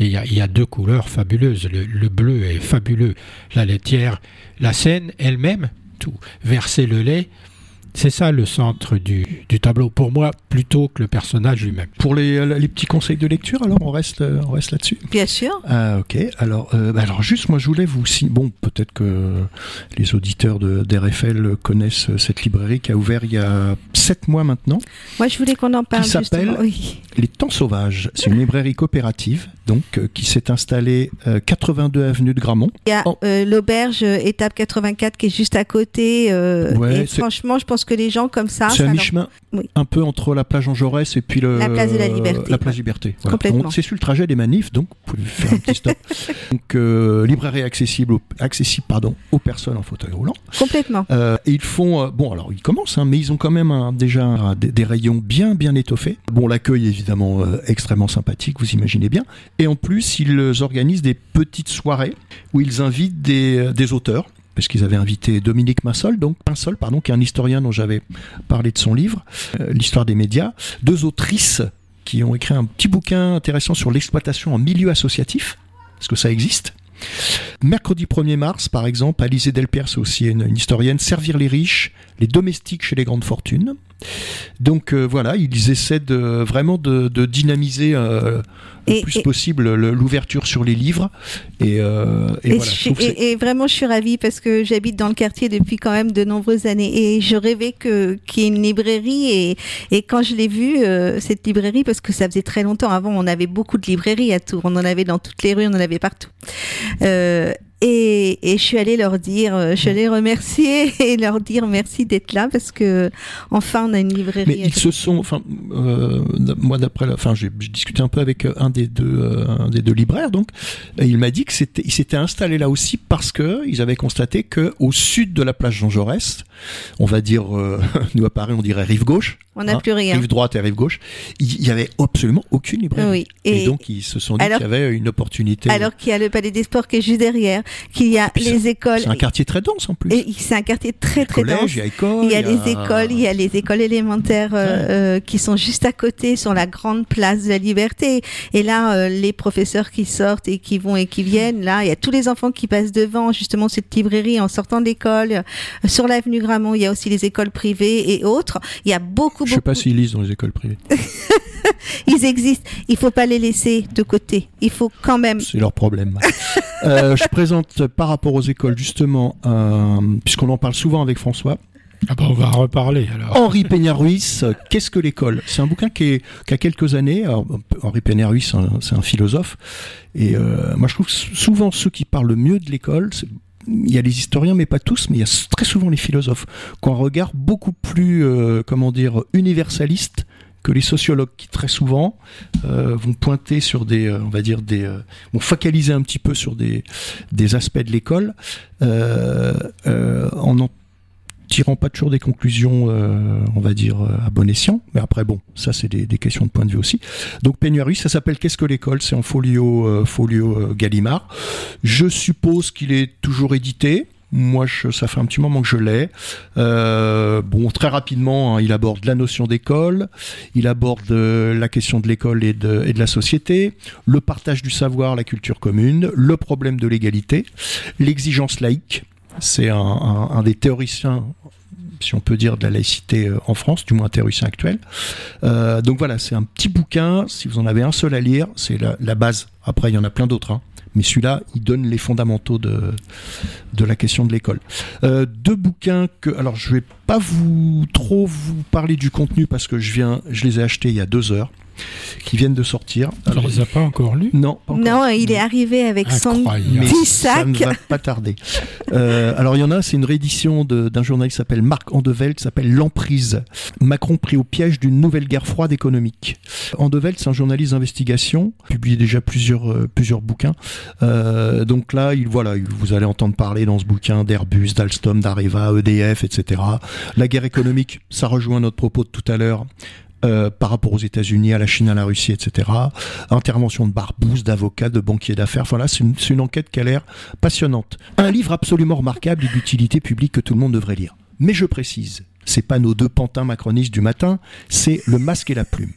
[SPEAKER 3] Il y a, deux couleurs fabuleuses. Le, le bleu est fabuleux. La laitière, la scène elle-même, tout. Verser le lait, c'est ça le centre du, du tableau. Pour moi, plutôt que le personnage lui-même.
[SPEAKER 2] Pour les, les petits conseils de lecture, alors on reste, euh, on reste là-dessus?
[SPEAKER 1] Bien sûr.
[SPEAKER 2] Ah ok. Alors, euh, bah, alors juste, moi je voulais vous signer. Bon, peut-être que les auditeurs de d'RFL connaissent cette librairie qui a ouvert il y a sept mois maintenant.
[SPEAKER 1] Moi, je voulais qu'on en parle.
[SPEAKER 2] s'appelle
[SPEAKER 1] justement. Oui.
[SPEAKER 2] Les Temps Sauvages. C'est une librairie coopérative, donc euh, qui s'est installée euh, 82 avenue de Gramont.
[SPEAKER 1] Il y a
[SPEAKER 2] Oh.
[SPEAKER 1] euh, l'auberge euh, étape 84 qui est juste à côté. euh,
[SPEAKER 2] Ouais,
[SPEAKER 1] et franchement, je pense que les gens comme ça,
[SPEAKER 2] C'est
[SPEAKER 1] ça
[SPEAKER 2] à
[SPEAKER 1] leur-
[SPEAKER 2] mi-chemin,
[SPEAKER 1] Oui.
[SPEAKER 2] un peu entre la plage Jean Jaurès et puis le,
[SPEAKER 1] La place de la Liberté,
[SPEAKER 2] La place
[SPEAKER 1] ouais.
[SPEAKER 2] Liberté. Voilà.
[SPEAKER 1] Complètement.
[SPEAKER 2] On- C'est sur le trajet des manifs, donc vous pouvez faire un petit stop. donc euh, librairie accessible, aux, accessible pardon, aux personnes en fauteuil roulant.
[SPEAKER 1] complètement.
[SPEAKER 2] Euh, et ils font, euh, bon alors ils commencent, hein, mais ils ont quand même un- déjà un- des, des rayons bien bien étoffés. Bon l'accueil est évidemment extrêmement sympathique, vous imaginez bien. Et en plus ils organisent des petites soirées où ils invitent des, des auteurs. Parce qu'ils avaient invité Dominique Massol, donc Pinsol, pardon, qui est un historien dont j'avais parlé de son livre, euh, l'histoire des médias, deux autrices qui ont écrit un petit bouquin intéressant sur l'exploitation en milieu associatif, parce que ça existe? Mercredi 1er mars, par exemple, Alizé Delpierre, c'est aussi une, une historienne, Servir les riches, les domestiques chez les grandes fortunes. Donc euh, voilà, ils essaient de, vraiment de, de dynamiser euh, le
[SPEAKER 1] Et-
[SPEAKER 2] plus
[SPEAKER 1] et-
[SPEAKER 2] possible le- l'ouverture sur les livres. Et, euh, et voilà,
[SPEAKER 1] je et- vraiment, je suis ravie parce que j'habite dans le quartier depuis quand même de nombreuses années et je rêvais que qu'il y ait une librairie et, quand je l'ai vue cette librairie parce que ça faisait très longtemps avant on avait beaucoup de librairies à Tours on en avait dans toutes les rues on en avait partout et, et je suis allée leur dire euh, je suis allée remercier et leur dire merci d'être là parce que enfin on a une librairie
[SPEAKER 2] Mais ils se sont, enfin, euh, moi d'après, enfin, j'ai discuté un peu avec euh, un des deux, euh, un des deux libraires, donc, et il m'a dit que c'était, il s'était installé là aussi parce que ils avaient constaté que au sud de la plage Jean Jaurès, on va dire, euh, nous à Paris, on dirait rive gauche,
[SPEAKER 1] on n'a
[SPEAKER 2] hein,
[SPEAKER 1] plus rien
[SPEAKER 2] rive droite et rive gauche, il y avait absolument aucune librairie.
[SPEAKER 1] oui
[SPEAKER 2] Et,
[SPEAKER 1] et,
[SPEAKER 2] donc ils se sont dit qu'il y avait une opportunité.
[SPEAKER 1] alors qu'il y a le palais des sports qui est juste derrière qu'il y a
[SPEAKER 2] puis
[SPEAKER 1] les écoles
[SPEAKER 2] c'est un quartier très dense en plus.
[SPEAKER 1] c'est un quartier très très dense
[SPEAKER 2] il y a école,
[SPEAKER 1] Il y a les écoles, il y a les écoles élémentaires euh, euh, qui sont juste à côté sur la grande place de la Liberté. Et là, euh, les professeurs qui sortent et qui vont et qui viennent, là, il y a tous les enfants qui passent devant justement cette librairie en sortant de l'école. Euh, Sur l'avenue Gramont, il y a aussi les écoles privées et autres. Il y a beaucoup,
[SPEAKER 2] Je sais
[SPEAKER 1] beaucoup.
[SPEAKER 2] pas s'ils lisent dans les écoles privées.
[SPEAKER 1] Ils existent. Il faut pas les laisser de côté. Il faut quand même.
[SPEAKER 2] C'est leur problème. Euh, je présente par rapport aux écoles justement, euh, puisqu'on en parle souvent avec François,
[SPEAKER 3] Ah bah, on va en reparler alors.
[SPEAKER 2] Henri Peña-Ruiz, Qu'est-ce que l'école? C'est un bouquin qui, est, qui a quelques années. Alors, Henri Peña-Ruiz, c'est un, philosophe. Et euh, moi, je trouve que souvent ceux qui parlent le mieux de l'école, il y a les historiens, mais pas tous, mais il y a très souvent les philosophes, qui ont un regard beaucoup plus, euh, comment dire, universaliste que les sociologues qui très souvent euh, vont pointer sur des, euh, on va dire des, euh, vont focaliser un petit peu sur des, aspects de l'école, en n'en tirant pas toujours des conclusions, on va dire à bon escient. Mais après, bon, ça c'est des, questions de point de vue aussi. Donc Peignoirie, ça s'appelle Qu'est-ce que l'école? C'est en folio, folio Gallimard. Je suppose qu'il est toujours édité. Moi, je, ça fait un petit moment que je l'ai. Euh, bon, très rapidement, hein, il aborde la notion d'école, il aborde euh, la question de l'école et de, la société, le partage du savoir, la culture commune, le problème de l'égalité, l'exigence laïque. C'est un, des théoriciens, si on peut dire, de la laïcité euh, en France, du moins un théoricien actuel. Donc voilà, c'est un petit bouquin. Si vous en avez un seul à lire, c'est la, la base. Après, il y en a plein d'autres. hein. Mais celui-là, il donne les fondamentaux de, la question de l'école. Euh, deux bouquins que, alors je vais pas vous trop vous parler du contenu parce que je viens, je les ai achetés il y a deux heures, qui viennent de sortir. Alors,
[SPEAKER 3] les as pas encore lus
[SPEAKER 2] non, pas encore.
[SPEAKER 1] Non, il est arrivé avec son
[SPEAKER 3] Incroyable.
[SPEAKER 1] Petit
[SPEAKER 2] ça ne
[SPEAKER 1] sac.
[SPEAKER 2] va pas tarder. Euh, alors il y en a, c'est une réédition d'un journaliste qui s'appelle Marc Andevelt, qui s'appelle L'emprise. Macron pris au piège d'une nouvelle guerre froide économique. Andevelt, c'est un journaliste d'investigation, publié déjà plusieurs euh, plusieurs bouquins. Euh, donc là, il voilà, il- vous allez entendre parler dans ce bouquin d'Airbus, d'Alstom, d'Areva, EDF, etc. La guerre économique, ça rejoint notre propos de tout à l'heure. Euh, par rapport aux États-Unis, à la Chine, à la Russie, etc. Intervention de barbouzes, d'avocats, de banquiers d'affaires. Enfin là, c'est une, enquête qui a l'air passionnante. Un livre absolument remarquable et d'utilité publique que tout le monde devrait lire. Mais je précise, c'est pas nos deux pantins macronistes du matin, c'est le masque et la plume.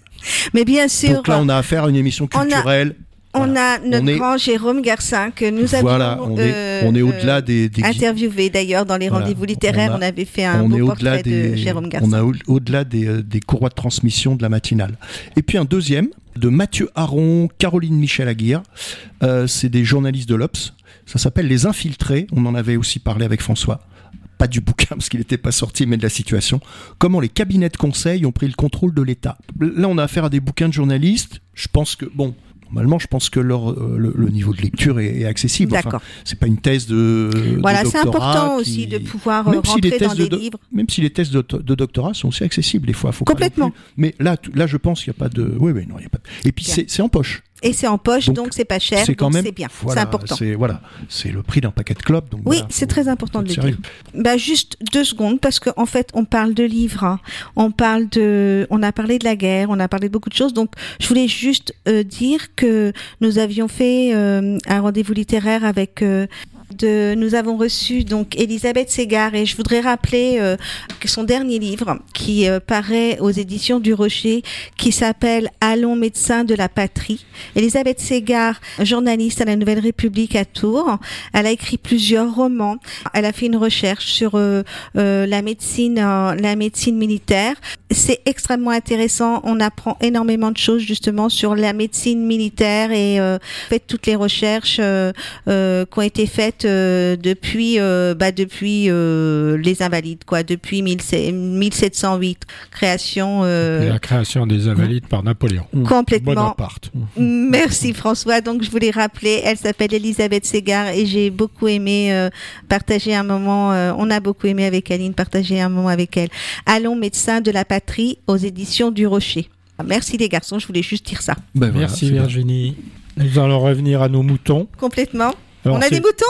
[SPEAKER 1] Mais bien sûr,
[SPEAKER 2] Donc là, on a affaire à une émission culturelle.
[SPEAKER 1] On
[SPEAKER 2] voilà.
[SPEAKER 1] a notre
[SPEAKER 2] On est-
[SPEAKER 1] grand Jérôme Garcin que nous avions
[SPEAKER 2] Voilà, on est,
[SPEAKER 1] euh,
[SPEAKER 2] on est
[SPEAKER 1] euh,
[SPEAKER 2] au-delà des, des
[SPEAKER 1] interviewé d'ailleurs dans les
[SPEAKER 2] Voilà.
[SPEAKER 1] rendez-vous littéraires.
[SPEAKER 2] On a-
[SPEAKER 1] On, avait fait un
[SPEAKER 2] on
[SPEAKER 1] beau portrait
[SPEAKER 2] des,
[SPEAKER 1] de Jérôme
[SPEAKER 2] on
[SPEAKER 1] Garcin.
[SPEAKER 2] a au- au-delà des, euh, des courroies de transmission de la matinale. Et puis un deuxième de Mathieu Aron, Caroline Michel Aguirre. Euh, c'est des journalistes de l'Obs. Ça s'appelle Les Infiltrés. On en avait aussi parlé avec François. Pas du bouquin parce qu'il n'était pas sorti, mais de la situation. Comment les cabinets de conseil ont pris le contrôle de l'État. Là, on a affaire à des bouquins de journalistes. Je pense que bon. Normalement, je pense que leur, euh, le, le niveau de lecture est, est accessible. Enfin,
[SPEAKER 1] D'accord.
[SPEAKER 2] c'est pas une thèse de.
[SPEAKER 1] Voilà, c'est important
[SPEAKER 2] qui-
[SPEAKER 1] aussi de pouvoir euh,
[SPEAKER 2] Même si les
[SPEAKER 1] rentrer dans
[SPEAKER 2] tests de
[SPEAKER 1] des livres.
[SPEAKER 2] même si les tests de, de doctorat sont aussi accessibles des fois, faut
[SPEAKER 1] Complètement.
[SPEAKER 2] plus. Mais là, là, je pense qu'il n'y a pas de. Oui, oui, non, il y a pas. de- Et puis c'est en poche.
[SPEAKER 1] Et c'est en poche, donc, c'est pas cher,
[SPEAKER 2] C'est quand même.
[SPEAKER 1] c'est bien, c'est
[SPEAKER 2] voilà,
[SPEAKER 1] important.
[SPEAKER 2] C'est voilà, c'est le prix d'un paquet de clopes. Donc
[SPEAKER 1] Oui,
[SPEAKER 2] voilà,
[SPEAKER 1] c'est très important de le dire. Bah, juste deux secondes, parce qu'en fait, on parle de livres, hein. on parle de, on a parlé de la guerre, on a parlé de beaucoup de choses. Donc, je voulais juste euh, dire que nous avions fait euh, un rendez-vous littéraire avec. euh, de, nous avons reçu donc Elisabeth Ségard et je voudrais rappeler euh, son dernier livre qui euh, paraît aux éditions du Rocher qui s'appelle Allons médecins de la patrie. Elisabeth Ségard, journaliste à la Nouvelle République à Tours, elle a écrit plusieurs romans. Elle a fait une recherche sur euh, euh, la médecine, euh, la médecine militaire. C'est extrêmement intéressant. On apprend énormément de choses justement sur la médecine militaire et euh, fait toutes les recherches qui ont été faites euh, depuis euh, bah, depuis euh, les invalides quoi, depuis 17- 1708 création euh,
[SPEAKER 3] La création des Invalides par Napoléon.
[SPEAKER 1] complètement
[SPEAKER 3] Bonaparte.
[SPEAKER 1] Merci François. Donc je voulais rappeler, elle s'appelle Elisabeth Ségard et j'ai beaucoup aimé euh, partager un moment. euh, on a beaucoup aimé avec Aline partager un moment avec elle. Allons médecins de la patrie aux éditions du Rocher. Merci les garçons, je voulais juste dire ça.
[SPEAKER 2] Ben voilà,
[SPEAKER 3] Merci. Virginie. Nous allons revenir à nos moutons.
[SPEAKER 1] Complètement.
[SPEAKER 3] Alors,
[SPEAKER 1] on a des moutons?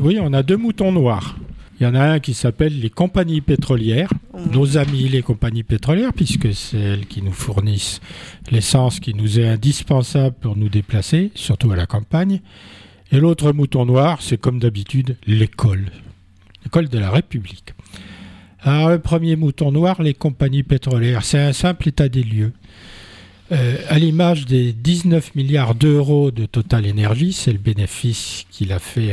[SPEAKER 3] Oui, on a deux moutons noirs. Il y en a un qui s'appelle les compagnies pétrolières, nos amis les compagnies pétrolières, puisque c'est elles qui nous fournissent l'essence qui nous est indispensable pour nous déplacer, surtout à la campagne. Et l'autre mouton noir, c'est comme d'habitude l'école, l'école de la République. Alors le premier mouton noir, les compagnies pétrolières, c'est un simple état des lieux. Euh, à l'image des 19 milliards d'euros de Total Energy, c'est le bénéfice qu'il a fait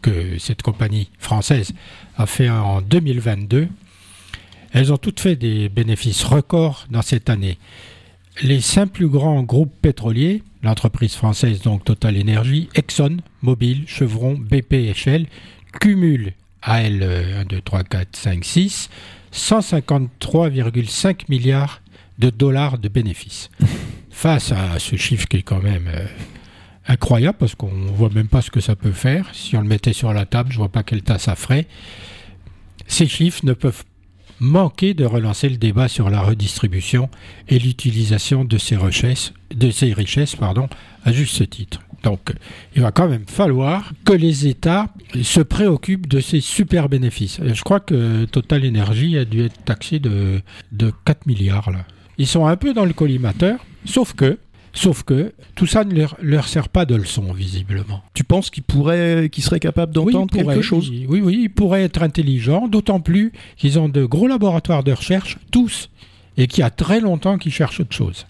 [SPEAKER 3] que cette compagnie française a fait en 2022. Elles ont toutes fait des bénéfices records dans cette année. les cinq plus grands groupes pétroliers, l'entreprise française donc Total Energy, Exxon, Mobil, Chevron, BP et Shell, cumulent à elles 1, 2, 3, 4, 5, 6, 153,5 milliards de dollars de bénéfices. Face à ce chiffre qui est quand même euh, incroyable, parce qu'on ne voit même pas ce que ça peut faire, si on le mettait sur la table, je ne vois pas quel tas ça ferait, ces chiffres ne peuvent manquer de relancer le débat sur la redistribution et l'utilisation de ces richesses, de ces richesses pardon, à juste titre. Donc, il va quand même falloir que les États se préoccupent de ces super bénéfices. Je crois que Total Energy a dû être taxé de, de 4 milliards. Là. Ils sont un peu dans le collimateur, sauf que Sauf que tout ça ne leur, sert pas de leçon, visiblement.
[SPEAKER 2] Tu penses qu'ils pourraient, qu'ils seraient capables d'entendre quelque chose
[SPEAKER 3] Oui, oui, ils pourraient être intelligents, d'autant plus qu'ils ont de gros laboratoires de recherche, tous, et qu'il y a très longtemps qu'ils cherchent autre chose.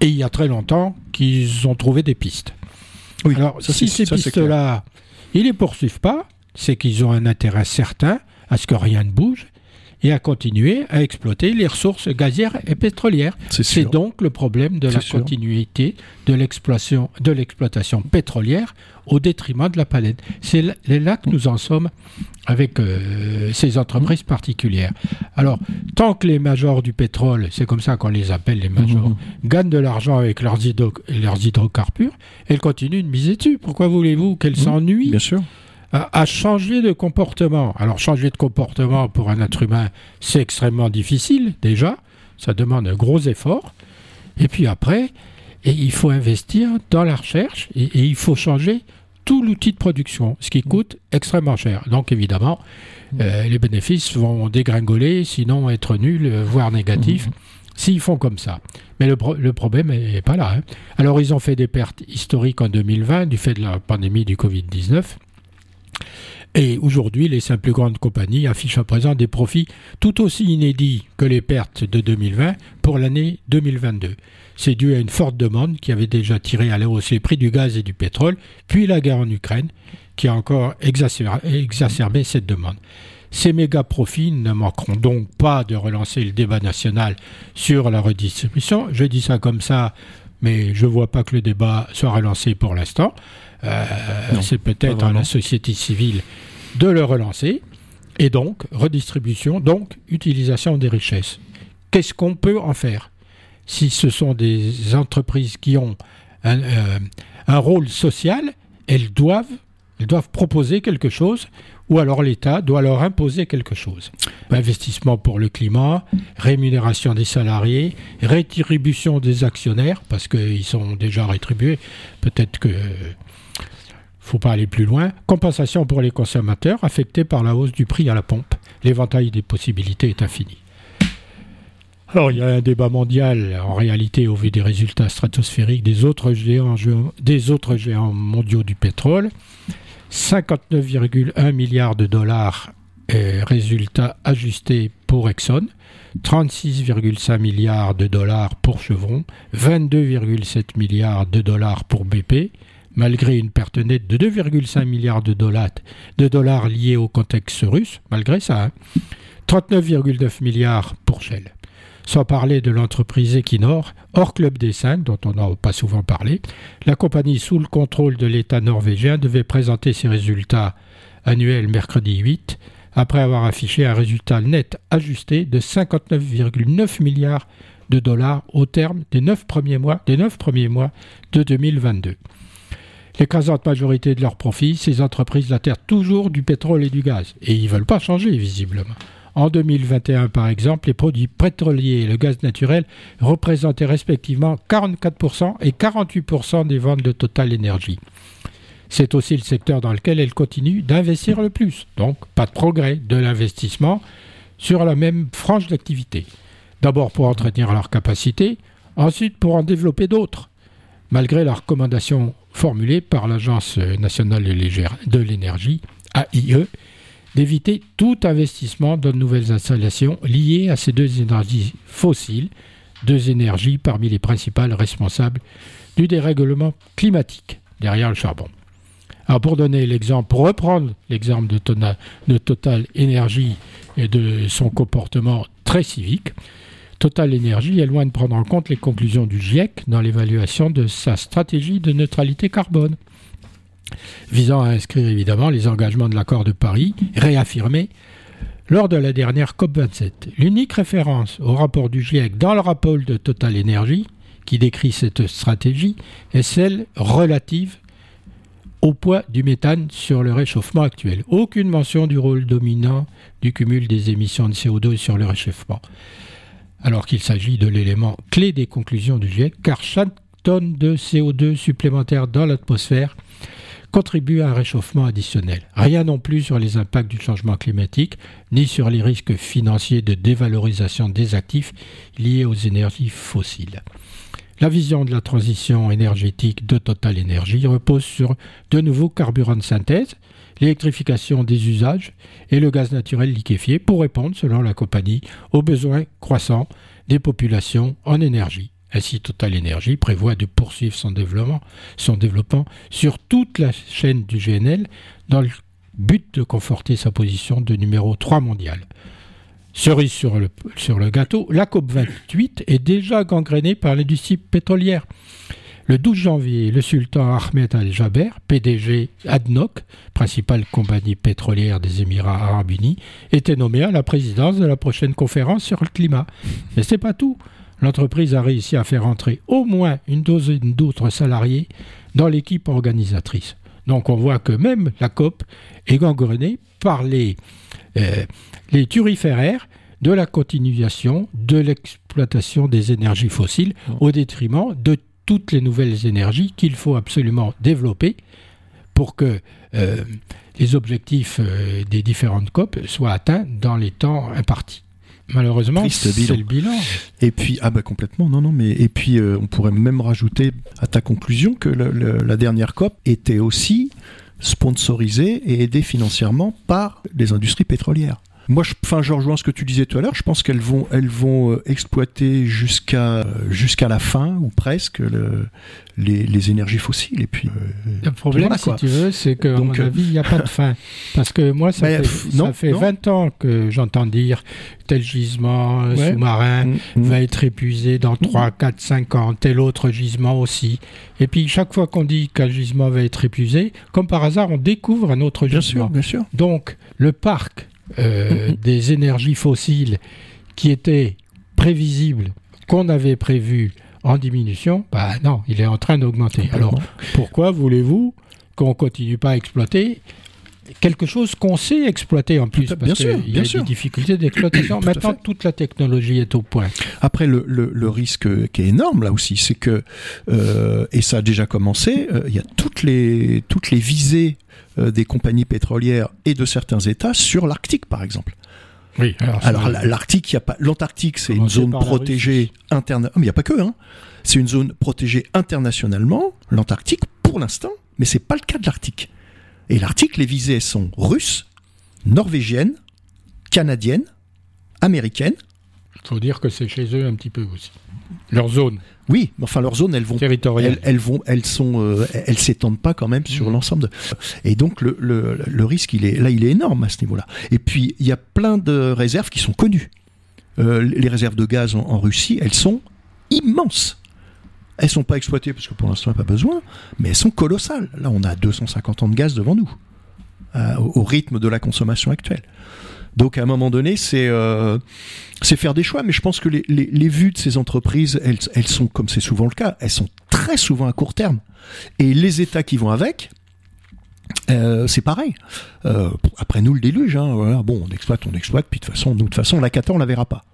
[SPEAKER 3] Et il y a très longtemps qu'ils ont trouvé des pistes. Oui, Alors, si ces pistes-là, ils ne les poursuivent pas, c'est qu'ils ont un intérêt certain à ce que rien ne bouge, et à continuer à exploiter les ressources gazières et pétrolières. C'est donc le problème de la continuité de l'exploitation, de l'exploitation pétrolière au détriment de la planète. C'est là que nous en sommes avec euh, ces entreprises particulières. Alors, tant que les majors du pétrole, c'est comme ça qu'on les appelle les majors, mmh. gagnent de l'argent avec leurs, leurs hydrocarbures, elles continuent de miser dessus. Pourquoi voulez-vous qu'elles mmh. s'ennuient?
[SPEAKER 2] Bien sûr
[SPEAKER 3] à, changer de comportement. Alors changer de comportement pour un être humain, c'est extrêmement difficile déjà, ça demande un gros effort. Et puis après, et il faut investir dans la recherche et, il faut changer tout l'outil de production, ce qui coûte extrêmement cher. Donc évidemment, mmh. euh, les bénéfices vont dégringoler, sinon être nuls, voire négatifs. Mmh. S'ils font comme ça. Mais le, problème n'est pas là. Hein. Alors ils ont fait des pertes historiques en 2020 du fait de la pandémie du Covid-19. Et aujourd'hui, les cinq plus grandes compagnies affichent à présent des profits tout aussi inédits que les pertes de 2020 pour l'année 2022. C'est dû à une forte demande qui avait déjà tiré à la hausse les prix du gaz et du pétrole, puis la guerre en Ukraine qui a encore exacerbé, cette demande. Ces méga profits ne manqueront donc pas de relancer le débat national sur la redistribution. Je dis ça comme ça, mais je ne vois pas que le débat soit relancé pour l'instant. Euh, c'est peut-être à la société civile de le relancer. Et donc, redistribution, donc utilisation des richesses. Qu'est-ce qu'on peut en faire Si ce sont des entreprises qui ont un, euh, rôle social, elles doivent, elles doivent proposer quelque chose, ou alors l'État doit leur imposer quelque chose? Investissement pour le climat, rémunération des salariés, rétribution des actionnaires, parce qu'ils sont déjà rétribués. Peut-être que faut pas aller plus loin. Compensation pour les consommateurs affectés par la hausse du prix à la pompe. L'éventail des possibilités est infini. Alors, il y a un débat mondial, en réalité, au vu des résultats stratosphériques des autres géants, des autres géants mondiaux du pétrole. 59,1 milliards de dollars résultats ajustés pour Exxon, 36,5 milliards de dollars pour Chevron, 22,7 milliards de dollars pour BP, malgré une perte nette de 2,5 milliards de dollars, de liés au contexte russe, malgré ça, 39,9 hein. milliards pour Shell. Sans parler de l'entreprise Equinor, hors club des cinq, dont on n'a pas souvent parlé, la compagnie sous le contrôle de l'État norvégien devait présenter ses résultats annuels mercredi 8, après avoir affiché un résultat net ajusté de 59,9 milliards de dollars au terme des 9 premiers mois, des 9 premiers mois de 2022. L'écrasante majorité de leurs profits, ces entreprises terre toujours du pétrole et du gaz. Et ils ne veulent pas changer, visiblement. En 2021, par exemple, les produits pétroliers et le gaz naturel représentaient respectivement 44% et 48% des ventes de Total Energy. C'est aussi le secteur dans lequel elles continuent d'investir le plus. Donc, pas de progrès de l'investissement sur la même frange d'activité. D'abord pour entretenir leurs capacités, ensuite pour en développer d'autres, malgré la recommandation formulée par l'Agence nationale de l'énergie, AIE, d'éviter tout investissement dans de nouvelles installations liées à ces deux énergies fossiles, deux énergies parmi les principales responsables du dérèglement climatique, derrière le charbon. Alors pour donner l'exemple, pour reprendre l'exemple de, de Total Energy et de son comportement très civique, Total Energy est loin de prendre en compte les conclusions du GIEC dans l'évaluation de sa stratégie de neutralité carbone, visant à inscrire évidemment les engagements de l'accord de Paris, réaffirmés lors de la dernière COP27. L'unique référence au rapport du GIEC dans le rapport de Total Energy, qui décrit cette stratégie, est celle relative au poids du méthane sur le réchauffement actuel. Aucune mention du rôle dominant du cumul des émissions de CO2 sur le réchauffement alors qu'il s'agit de l'élément clé des conclusions du GIEC, car chaque tonne de CO2 supplémentaire dans l'atmosphère contribue à un réchauffement additionnel. Rien non plus sur les impacts du changement climatique, ni sur les risques financiers de dévalorisation des actifs liés aux énergies fossiles. La vision de la transition énergétique de Total Energy repose sur de nouveaux carburants de synthèse, l'électrification des usages et le gaz naturel liquéfié pour répondre, selon la compagnie, aux besoins croissants des populations en énergie. Ainsi, Total Energy prévoit de poursuivre son développement, sur toute la chaîne du GNL dans le but de conforter sa position de numéro 3 mondial. Cerise sur le, sur le gâteau, la COP28 est déjà gangrénée par l'industrie pétrolière. Le 12 janvier, le sultan Ahmed Al-Jaber, PDG ADNOC, principale compagnie pétrolière des Émirats arabes unis, était nommé à la présidence de la prochaine conférence sur le climat. Mais c'est pas tout. L'entreprise a réussi à faire entrer au moins une douzaine d'autres salariés dans l'équipe organisatrice. Donc on voit que même la COP est gangrenée par les, euh, turiféraires de la continuation de l'exploitation des énergies fossiles au détriment de toutes les nouvelles énergies qu'il faut absolument développer pour que euh, les objectifs euh, des différentes COP soient atteints dans les temps impartis. Malheureusement, c'est le bilan.
[SPEAKER 2] Et puis, ah bah complètement, non, non, mais et puis euh, on pourrait même rajouter à ta conclusion que la dernière COP était aussi sponsorisée et aidée financièrement par les industries pétrolières. Moi, je, enfin, je rejoins ce que tu disais tout à l'heure. Je pense qu'elles vont, elles vont euh, exploiter jusqu'à jusqu'à la fin ou presque le, les, les, énergies fossiles. Et puis,
[SPEAKER 3] euh, le problème, si tu veux, c'est qu'à mon avis, il n'y a pas de fin. Parce que moi, ça fait, ça fait 20 ans que j'entends dire tel gisement euh, sous-marin mm, mm. va être épuisé dans 3, 4, 5 ans, tel autre gisement aussi. Et puis, chaque fois qu'on dit qu'un gisement va être épuisé, comme par hasard, on découvre un autre
[SPEAKER 2] bien
[SPEAKER 3] gisement.
[SPEAKER 2] Sûr, bien sûr.
[SPEAKER 3] Donc, le parc euh, des énergies fossiles qui étaient prévisibles, qu'on avait prévu en diminution, bah non, il est en train d'augmenter. Alors pourquoi voulez-vous qu'on continue pas à exploiter quelque chose qu'on sait exploiter en plus, parce
[SPEAKER 2] bien sûr,
[SPEAKER 3] il y a des difficultés d'exploitation. Maintenant, toute la technologie est au point.
[SPEAKER 2] Après, le, le, risque qui est énorme là aussi, c'est que, euh, et ça a déjà commencé, euh, il y a toutes les, toutes les visées euh, des compagnies pétrolières et de certains États sur l'Arctique, par exemple.
[SPEAKER 3] Oui,
[SPEAKER 2] alors, l'Arctique, il a pas l'Antarctique, c'est une zone protégée interne. Mais il n'y a pas que, hein. C'est une zone protégée internationalement, l'Antarctique, pour l'instant, mais c'est pas le cas de l'Arctique. Et l'Arctique, les visées sont russes, norvégiennes, canadiennes, américaines.
[SPEAKER 3] Il faut dire que c'est chez eux un petit peu aussi. Leur zone.
[SPEAKER 2] Oui, mais enfin leurs zones, elles vont, elles, elles, vont, elles sont, euh, elles s'étendent pas quand même sur mmh. l'ensemble. De... Et donc le, le, le, risque, il est là, il est énorme à ce niveau-là. Et puis il y a plein de réserves qui sont connues. Euh, les réserves de gaz en, Russie, elles sont immenses. Elles sont pas exploitées parce que pour l'instant, il n'y a pas besoin, mais elles sont colossales. Là, on a 250 ans de gaz devant nous, euh, au rythme de la consommation actuelle. Donc à un moment donné, c'est euh, faire des choix. Mais je pense que les, vues de ces entreprises, elles, sont, comme c'est souvent le cas, elles sont très souvent à court terme. Et les États qui vont avec, euh, c'est pareil. Après nous, le déluge. Hein. Bon, on exploite, on exploite. Puis de toute façon, nous, de toute façon, la cata, on la verra pas.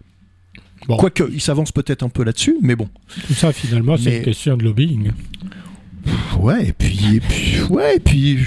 [SPEAKER 2] Bon. Quoique, il s'avance peut-être un peu là-dessus, mais bon.
[SPEAKER 3] Tout ça, finalement, c'est une question de lobbying.
[SPEAKER 2] Ouais, et puis, et puis, ouais, et puis,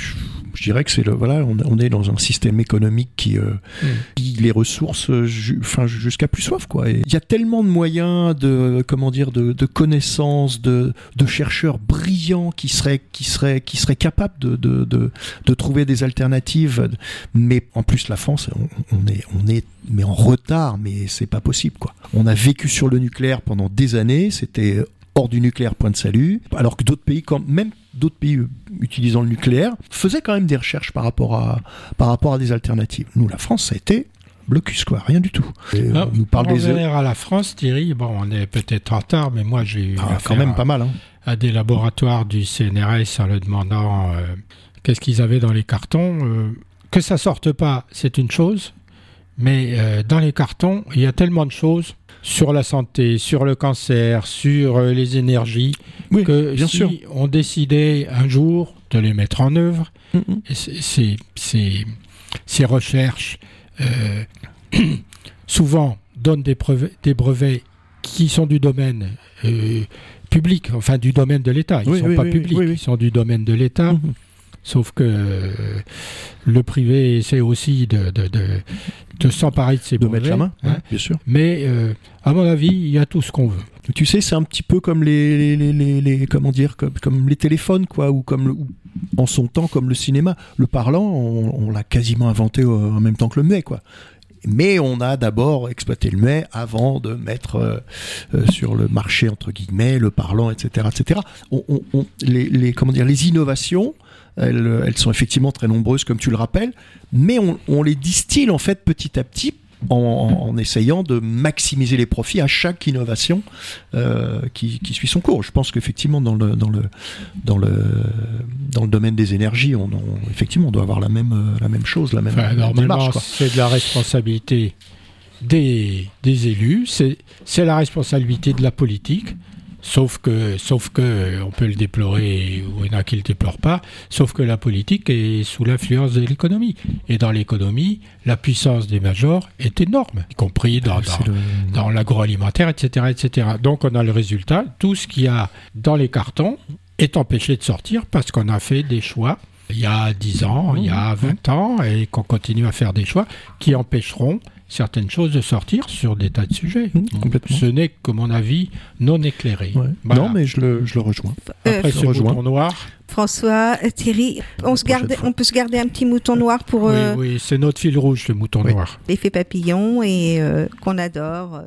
[SPEAKER 2] je dirais que c'est le voilà, on, est dans un système économique qui, euh, mm. les ressources, enfin jusqu'à plus soif quoi. Il y a tellement de moyens de comment dire de, connaissances, de, chercheurs brillants qui seraient qui seraient qui seraient capables de, de, trouver des alternatives. Mais en plus la France, on, est on est mais en retard, mais c'est pas possible quoi. On a vécu sur le nucléaire pendant des années, c'était hors du nucléaire, point de salut, alors que d'autres pays, quand même d'autres pays euh, utilisant le nucléaire, faisaient quand même des recherches par rapport à, par rapport à des alternatives. Nous, la France, ça a été blocus quoi, rien du tout. Et
[SPEAKER 3] Ah,
[SPEAKER 2] on nous parle des
[SPEAKER 3] à la France, Thierry, bon, on est peut-être en retard, mais moi j'ai eu
[SPEAKER 2] Ah, quand même
[SPEAKER 3] à,
[SPEAKER 2] pas mal. Hein.
[SPEAKER 3] à des laboratoires du CNRS en leur demandant euh, qu'est-ce qu'ils avaient dans les cartons. euh, que ça sorte pas, c'est une chose, mais euh, dans les cartons, il y a tellement de choses sur la santé, sur le cancer, sur euh, les énergies,
[SPEAKER 2] Oui,
[SPEAKER 3] que
[SPEAKER 2] bien
[SPEAKER 3] si
[SPEAKER 2] sûr.
[SPEAKER 3] on décidait un jour de les mettre en œuvre,
[SPEAKER 2] Mm, mm.
[SPEAKER 3] et ces recherches euh, souvent donnent des brevets, des brevets qui sont du domaine euh, public, enfin du domaine de l'État. Ils ne
[SPEAKER 2] Oui,
[SPEAKER 3] sont
[SPEAKER 2] oui,
[SPEAKER 3] pas publics, ils sont du domaine de l'État.
[SPEAKER 2] Mhm.
[SPEAKER 3] Sauf que euh, le privé essaie aussi de, de, de, de s'emparer de ces
[SPEAKER 2] De mettre la main,
[SPEAKER 3] hein.
[SPEAKER 2] ouais, bien sûr.
[SPEAKER 3] Mais euh, à mon avis, il y a tout ce qu'on veut.
[SPEAKER 2] Tu sais, c'est un petit peu comme les, les, les, les- comment dire, comme, comme les téléphones, quoi, ou comme le- ou en son temps comme le cinéma. Le parlant, on, on l'a quasiment inventé au- en même temps que le muet, quoi. Mais on a d'abord exploité le muet avant de mettre euh, euh, sur le marché entre guillemets le parlant, etc., etc. On, on- les- comment dire, les innovations, elles, elles sont effectivement très nombreuses, comme tu le rappelles, mais on, on les distille en fait petit à petit en, essayant de maximiser les profits à chaque innovation euh, qui, qui suit son cours. Je pense qu'effectivement dans le dans le dans le dans le domaine des énergies, on, on- effectivement on doit avoir la même euh, la même chose, la même,
[SPEAKER 3] Enfin,
[SPEAKER 2] la
[SPEAKER 3] normalement, c'est de la responsabilité des, des élus, c'est c'est la responsabilité de la politique. Sauf que, sauf que, on peut le déplorer, ou il y en a qui ne le déplorent pas, sauf que la politique est sous l'influence de l'économie. Et dans l'économie, la puissance des majors est énorme, y compris dans, dans, l'agroalimentaire, etc., etc. Donc on a le résultat, tout ce qu'il y a dans les cartons est empêché de sortir parce qu'on a fait des choix il y a 10 ans, il y a 20 ans, et qu'on continue à faire des choix qui empêcheront certaines choses de sortir sur des tas de sujets.
[SPEAKER 2] Mmh, complètement.
[SPEAKER 3] Ce n'est que mon avis non éclairé.
[SPEAKER 2] Ouais.
[SPEAKER 3] Voilà.
[SPEAKER 2] Non, mais je le, je le rejoins.
[SPEAKER 1] Euh,
[SPEAKER 3] Après
[SPEAKER 2] je
[SPEAKER 3] ce
[SPEAKER 2] rejoins.
[SPEAKER 3] bouton noir,
[SPEAKER 1] François, euh, Thierry, on, se
[SPEAKER 2] prochaine
[SPEAKER 1] garde,
[SPEAKER 2] fois.
[SPEAKER 1] on peut se garder un petit mouton noir pour
[SPEAKER 3] oui,
[SPEAKER 1] euh,
[SPEAKER 3] oui, c'est notre fil rouge, le mouton
[SPEAKER 2] Oui.
[SPEAKER 3] noir.
[SPEAKER 1] l'effet papillon et euh, qu'on adore. euh.